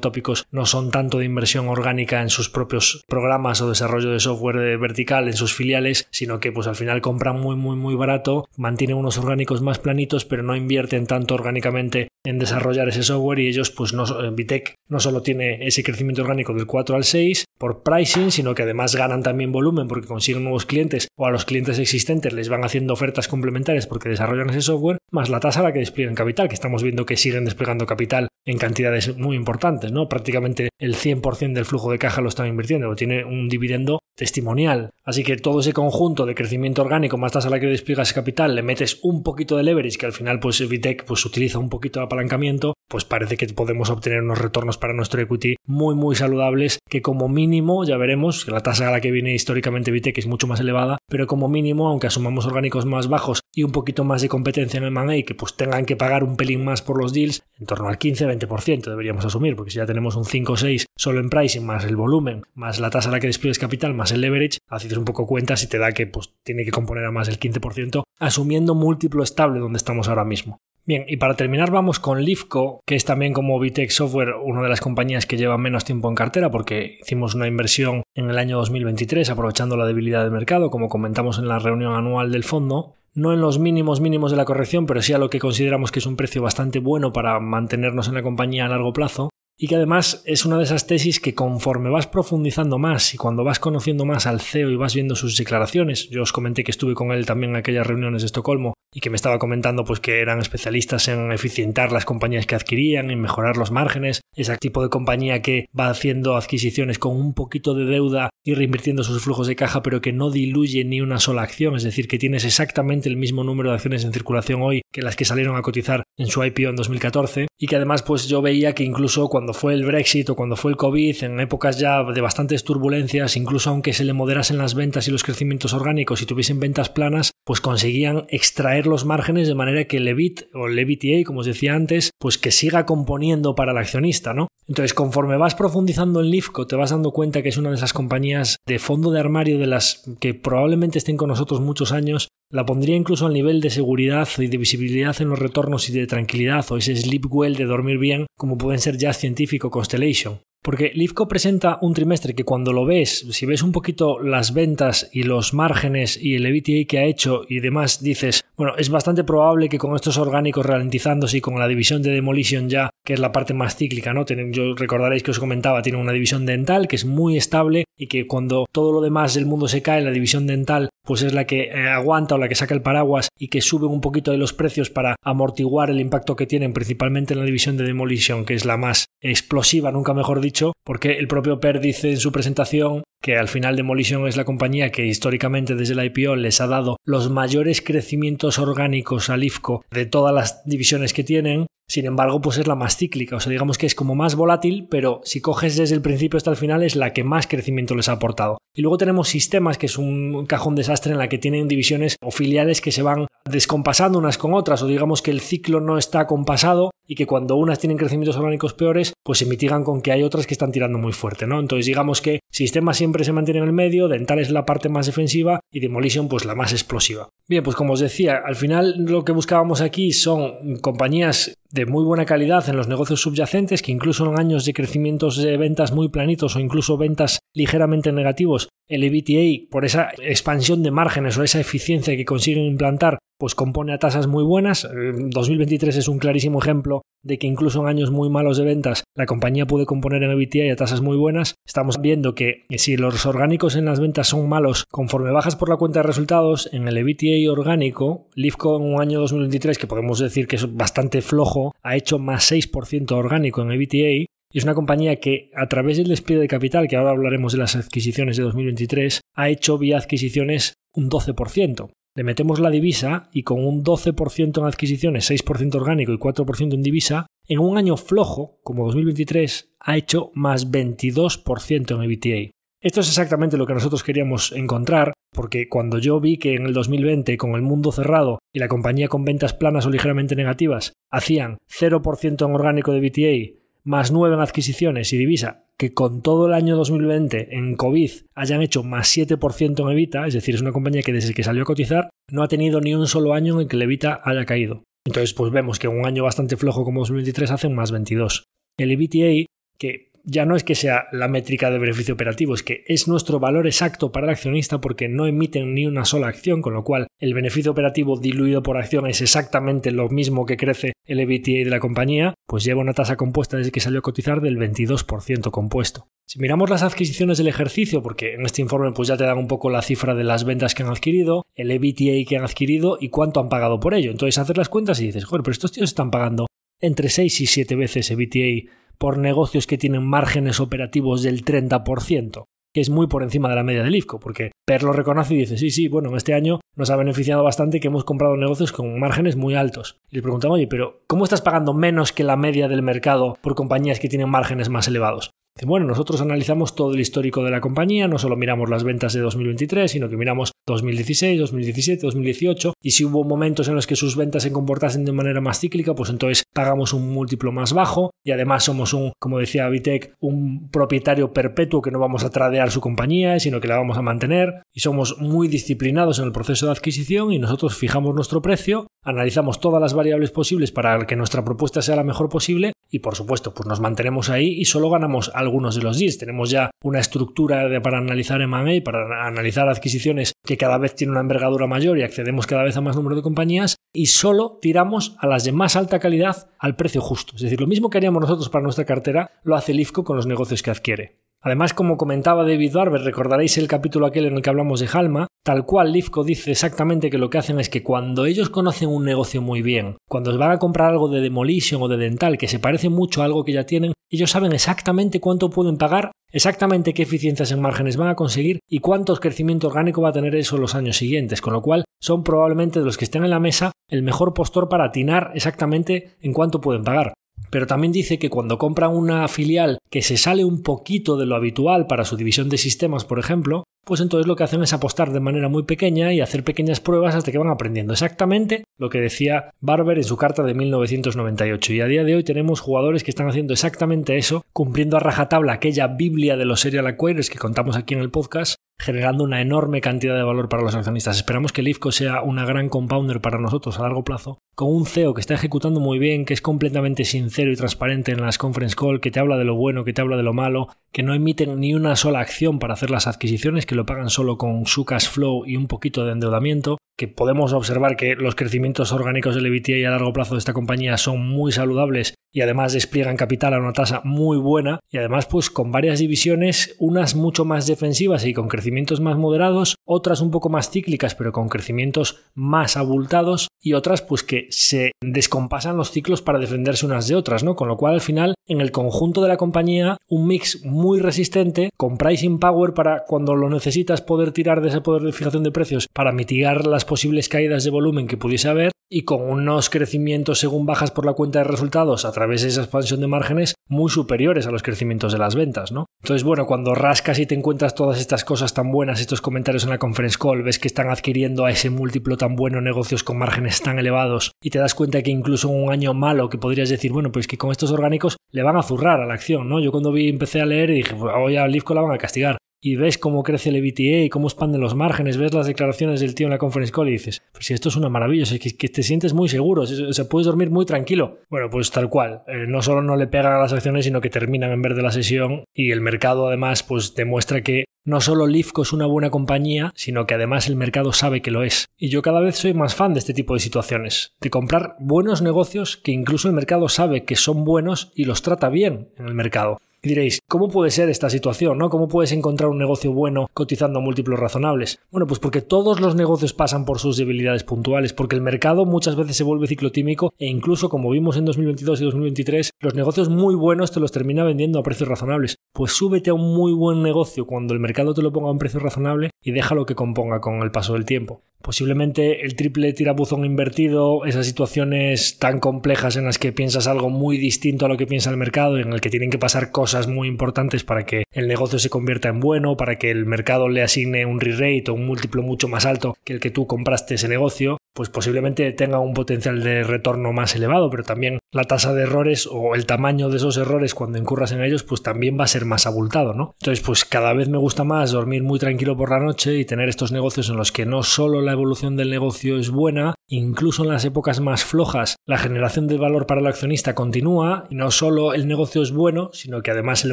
Tópicos no son tanto de inversión orgánica en sus propios programas o desarrollo de software vertical en sus filiales, sino que pues al final compran muy muy muy barato, mantienen unos orgánicos más planitos, pero no invierten tanto orgánicamente en desarrollar ese software y ellos pues no Vitec no solo tiene ese crecimiento orgánico del 4 al 6 por pricing, sino que además ganan también volumen porque consiguen nuevos clientes o a los clientes existentes les van haciendo ofertas complementarias porque desarrollan ese software, más la tasa a la que despliegan capital, que estamos viendo que siguen desplegando capital en cantidades muy importantes, ¿no? Prácticamente el 100% del flujo de caja lo están invirtiendo, tiene un dividendo testimonial. Así que todo ese conjunto de crecimiento orgánico más tasa a la que despliegas capital, le metes un poquito de leverage, que al final pues Vitec pues utiliza un poquito de apalancamiento, pues parece que podemos obtener unos retornos para nuestro equity muy muy saludables que como mínimo ya veremos la tasa a la que viene históricamente Vitec es mucho más elevada, pero como mínimo aunque asumamos orgánicos más bajos y un poquito más de competencia en el M&A que pues tengan que pagar un pelín más por los deals, en torno al 15-20% deberíamos asumir, porque si ya tenemos un 5 o 6 solo en pricing más el volumen, más la tasa a la que despliegues capital, más el leverage, haces un poco cuenta si te da que pues tiene que componer a más el 15% asumiendo múltiplo estable donde estamos ahora mismo. Bien, y para terminar vamos con Lifco, que es también como Vitec Software una de las compañías que lleva menos tiempo en cartera porque hicimos una inversión en el año 2023 aprovechando la debilidad del mercado, como comentamos en la reunión anual del fondo. No en los mínimos mínimos de la corrección, pero sí a lo que consideramos que es un precio bastante bueno para mantenernos en la compañía a largo plazo y que además es una de esas tesis que conforme vas profundizando más y cuando vas conociendo más al CEO y vas viendo sus declaraciones, yo os comenté que estuve con él también en aquellas reuniones de Estocolmo y que me estaba comentando pues que eran especialistas en eficientar las compañías que adquirían, en mejorar los márgenes, ese tipo de compañía que va haciendo adquisiciones con un poquito de deuda y reinvirtiendo sus flujos de caja pero que no diluye ni una sola acción, es decir, que tienes exactamente el mismo número de acciones en circulación hoy que las que salieron a cotizar en su IPO en 2014 y que además pues yo veía que incluso cuando fue el Brexit o cuando fue el COVID, en épocas ya de bastantes turbulencias, incluso aunque se le moderasen las ventas y los crecimientos orgánicos y tuviesen ventas planas, pues conseguían extraer los márgenes de manera que el EBIT o el EBITDA, como os decía antes, pues que siga componiendo para el accionista, ¿no? Entonces, conforme vas profundizando en Lifco, te vas dando cuenta que es una de esas compañías de fondo de armario de las que probablemente estén con nosotros muchos años la pondría incluso al nivel de seguridad y de visibilidad en los retornos y de tranquilidad o ese sleep well de dormir bien como pueden ser Jazz Científico Constellation. Porque Lifco presenta un trimestre que cuando lo ves, si ves un poquito las ventas y los márgenes y el EBITDA que ha hecho y demás, dices, bueno, es bastante probable que con estos orgánicos ralentizándose y con la división de Demolition ya, que es la parte más cíclica, ¿no? Yo recordaréis que os comentaba, tiene una división dental que es muy estable y que cuando todo lo demás del mundo se cae, la división dental pues es la que eh, aguanta o la que saca el paraguas y que sube un poquito de los precios para amortiguar el impacto que tienen principalmente en la división de Demolition, que es la más explosiva, nunca mejor dicho, porque el propio Per dice en su presentación que al final Demolition es la compañía que históricamente desde la IPO les ha dado los mayores crecimientos orgánicos al IFCO de todas las divisiones que tienen sin embargo, pues es la más cíclica, o sea, digamos que es como más volátil, pero si coges desde el principio hasta el final es la que más crecimiento les ha aportado. Y luego tenemos sistemas, que es un cajón desastre en la que tienen divisiones o filiales que se van descompasando unas con otras, o digamos que el ciclo no está compasado y que cuando unas tienen crecimientos orgánicos peores, pues se mitigan con que hay otras que están tirando muy fuerte, ¿no? Entonces digamos que sistema siempre se mantiene en el medio, dental es la parte más defensiva y demolition pues la más explosiva. Bien, pues como os decía, al final lo que buscábamos aquí son compañías de muy buena calidad en los negocios subyacentes, que incluso en años de crecimientos de ventas muy planitos o incluso ventas ligeramente negativos, el EBITDA, por esa expansión de márgenes o esa eficiencia que consiguen implantar, pues compone a tasas muy buenas. 2023 es un clarísimo ejemplo de que incluso en años muy malos de ventas la compañía puede componer en EBITDA a tasas muy buenas. Estamos viendo que si los orgánicos en las ventas son malos, conforme bajas por la cuenta de resultados, en el EBITDA orgánico, Lifco en un año 2023 que podemos decir que es bastante flojo, ha hecho más 6% orgánico en EBITDA y es una compañía que a través del despliegue de capital, que ahora hablaremos de las adquisiciones de 2023, ha hecho vía adquisiciones un 12%. Le metemos la divisa y con un 12% en adquisiciones, 6% orgánico y 4% en divisa, en un año flojo como 2023 ha hecho más 22% en EBITDA. Esto es exactamente lo que nosotros queríamos encontrar, porque cuando yo vi que en el 2020, con el mundo cerrado y la compañía con ventas planas o ligeramente negativas, hacían 0% en orgánico de EBITDA, más 9 en adquisiciones y divisa, que con todo el año 2020 en COVID hayan hecho más 7% en Evita, es decir, es una compañía que desde que salió a cotizar no ha tenido ni un solo año en que el Evita haya caído. Entonces, pues vemos que un año bastante flojo como 2023 hace un más 22. El EBITDA, que ya no es que sea la métrica de beneficio operativo, es que es nuestro valor exacto para el accionista porque no emiten ni una sola acción, con lo cual el beneficio operativo diluido por acción es exactamente lo mismo que crece el EBITDA de la compañía, pues lleva una tasa compuesta desde que salió a cotizar del 22% compuesto. Si miramos las adquisiciones del ejercicio, porque en este informe pues ya te dan un poco la cifra de las ventas que han adquirido, el EBITDA que han adquirido y cuánto han pagado por ello. Entonces haces las cuentas y dices, joder, pero estos tíos están pagando entre 6 y 7 veces EBITDA por negocios que tienen márgenes operativos del 30%, que es muy por encima de la media del IFCO, porque Per lo reconoce y dice, sí, sí, bueno, en este año nos ha beneficiado bastante que hemos comprado negocios con márgenes muy altos. Y le preguntamos, oye, pero ¿cómo estás pagando menos que la media del mercado por compañías que tienen márgenes más elevados? Bueno, nosotros analizamos todo el histórico de la compañía, no solo miramos las ventas de 2023, sino que miramos 2016, 2017, 2018, y si hubo momentos en los que sus ventas se comportasen de manera más cíclica, pues entonces pagamos un múltiplo más bajo y además somos un, como decía Vitec, un propietario perpetuo que no vamos a tradear su compañía, sino que la vamos a mantener y somos muy disciplinados en el proceso de adquisición y nosotros fijamos nuestro precio, analizamos todas las variables posibles para que nuestra propuesta sea la mejor posible y por supuesto pues nos mantenemos ahí y solo ganamos algunos de los deals. Tenemos ya una estructura para analizar M&A, para analizar adquisiciones que cada vez tiene una envergadura mayor y accedemos cada vez a más número de compañías y solo tiramos a las de más alta calidad al precio justo. Es decir, lo mismo que haríamos nosotros para nuestra cartera lo hace el con los negocios que adquiere. Además, como comentaba David Barber, recordaréis el capítulo aquel en el que hablamos de Halma, tal cual Lifco dice exactamente que lo que hacen es que cuando ellos conocen un negocio muy bien, cuando van a comprar algo de demolition o de dental que se parece mucho a algo que ya tienen, ellos saben exactamente cuánto pueden pagar, exactamente qué eficiencias en márgenes van a conseguir y cuánto crecimiento orgánico va a tener eso los años siguientes, con lo cual son probablemente de los que estén en la mesa el mejor postor para atinar exactamente en cuánto pueden pagar. Pero también dice que cuando compran una filial que se sale un poquito de lo habitual para su división de sistemas, por ejemplo, pues entonces lo que hacen es apostar de manera muy pequeña y hacer pequeñas pruebas hasta que van aprendiendo exactamente lo que decía Barber en su carta de 1998. Y a día de hoy tenemos jugadores que están haciendo exactamente eso, cumpliendo a rajatabla aquella Biblia de los serial acquirers que contamos aquí en el podcast, generando una enorme cantidad de valor para los accionistas. Esperamos que el sea una gran compounder para nosotros a largo plazo, con un CEO que está ejecutando muy bien, que es completamente sincero y transparente en las conference call, que te habla de lo bueno, que te habla de lo malo, que no emiten ni una sola acción para hacer las adquisiciones, que lo pagan solo con su cash flow y un poquito de endeudamiento, que podemos observar que los crecimientos orgánicos del EBITDA a largo plazo de esta compañía son muy saludables y además despliegan capital a una tasa muy buena y además pues con varias divisiones, unas mucho más defensivas y con crecimientos más moderados, otras un poco más cíclicas pero con crecimientos más abultados y otras pues que se descompasan los ciclos para defenderse unas de otras, ¿no? Con lo cual al final en el conjunto de la compañía un mix muy resistente con pricing power para cuando lo necesitas poder tirar de ese poder de fijación de precios para mitigar las posibles caídas de volumen que pudiese haber y con unos crecimientos según bajas por la cuenta de resultados a través de esa expansión de márgenes muy superiores a los crecimientos de las ventas, ¿no? Entonces, bueno, cuando rascas y te encuentras todas estas cosas tan buenas, estos comentarios en la conference call, ves que están adquiriendo a ese múltiplo tan bueno negocios con márgenes tan elevados y te das cuenta que incluso en un año malo que podrías decir, bueno, pues que con estos orgánicos le van a zurrar a la acción, ¿no? Yo cuando vi empecé a leer y dije, pues hoy a Lifco la van a castigar y ves cómo crece el EBITDA y cómo expanden los márgenes, ves las declaraciones del tío en la conference call y dices, pues si esto es una maravilla, es que, te sientes muy seguro, se, puedes dormir muy tranquilo. Bueno, pues tal cual, eh, no solo no le pegan a las acciones, sino que terminan en verde la sesión y el mercado además pues demuestra que no solo Lifco es una buena compañía, sino que además el mercado sabe que lo es. Y yo cada vez soy más fan de este tipo de situaciones, de comprar buenos negocios que incluso el mercado sabe que son buenos y los trata bien en el mercado. Diréis, ¿cómo puede ser esta situación? ¿no? ¿Cómo puedes encontrar un negocio bueno cotizando a múltiplos razonables? Bueno, pues porque todos los negocios pasan por sus debilidades puntuales, porque el mercado muchas veces se vuelve ciclotímico e incluso como vimos en 2022 y 2023, los negocios muy buenos te los termina vendiendo a precios razonables. Pues súbete a un muy buen negocio cuando el mercado te lo ponga a un precio razonable y déjalo que componga con el paso del tiempo posiblemente el triple tirabuzón invertido, esas situaciones tan complejas en las que piensas algo muy distinto a lo que piensa el mercado, en el que tienen que pasar cosas muy importantes para que el negocio se convierta en bueno, para que el mercado le asigne un re-rate o un múltiplo mucho más alto que el que tú compraste ese negocio, pues posiblemente tenga un potencial de retorno más elevado, pero también la tasa de errores o el tamaño de esos errores cuando incurras en ellos, pues también va a ser más abultado, ¿no? Entonces, pues cada vez me gusta más dormir muy tranquilo por la noche y tener estos negocios en los que no solo la evolución del negocio es buena, incluso en las épocas más flojas, la generación de valor para el accionista continúa y no solo el negocio es bueno, sino que además el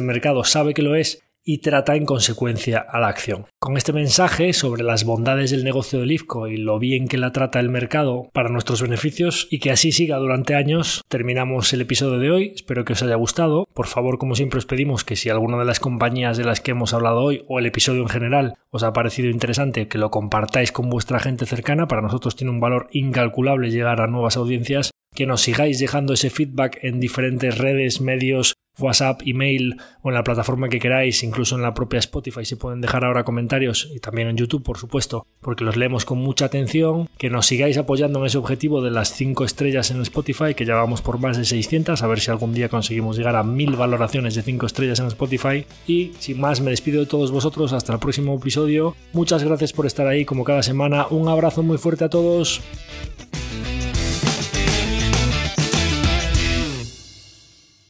mercado sabe que lo es y trata en consecuencia a la acción. Con este mensaje sobre las bondades del negocio del IFCO y lo bien que la trata el mercado para nuestros beneficios y que así siga durante años, terminamos el episodio de hoy. Espero que os haya gustado. Por favor, como siempre os pedimos que si alguna de las compañías de las que hemos hablado hoy o el episodio en general os ha parecido interesante, que lo compartáis con vuestra gente cercana. Para nosotros tiene un valor incalculable llegar a nuevas audiencias que nos sigáis dejando ese feedback en diferentes redes, medios, WhatsApp, email o en la plataforma que queráis, incluso en la propia Spotify se pueden dejar ahora comentarios y también en YouTube, por supuesto, porque los leemos con mucha atención, que nos sigáis apoyando en ese objetivo de las 5 estrellas en Spotify, que ya vamos por más de 600, a ver si algún día conseguimos llegar a 1000 valoraciones de 5 estrellas en Spotify y sin más me despido de todos vosotros hasta el próximo episodio. Muchas gracias por estar ahí como cada semana, un abrazo muy fuerte a todos.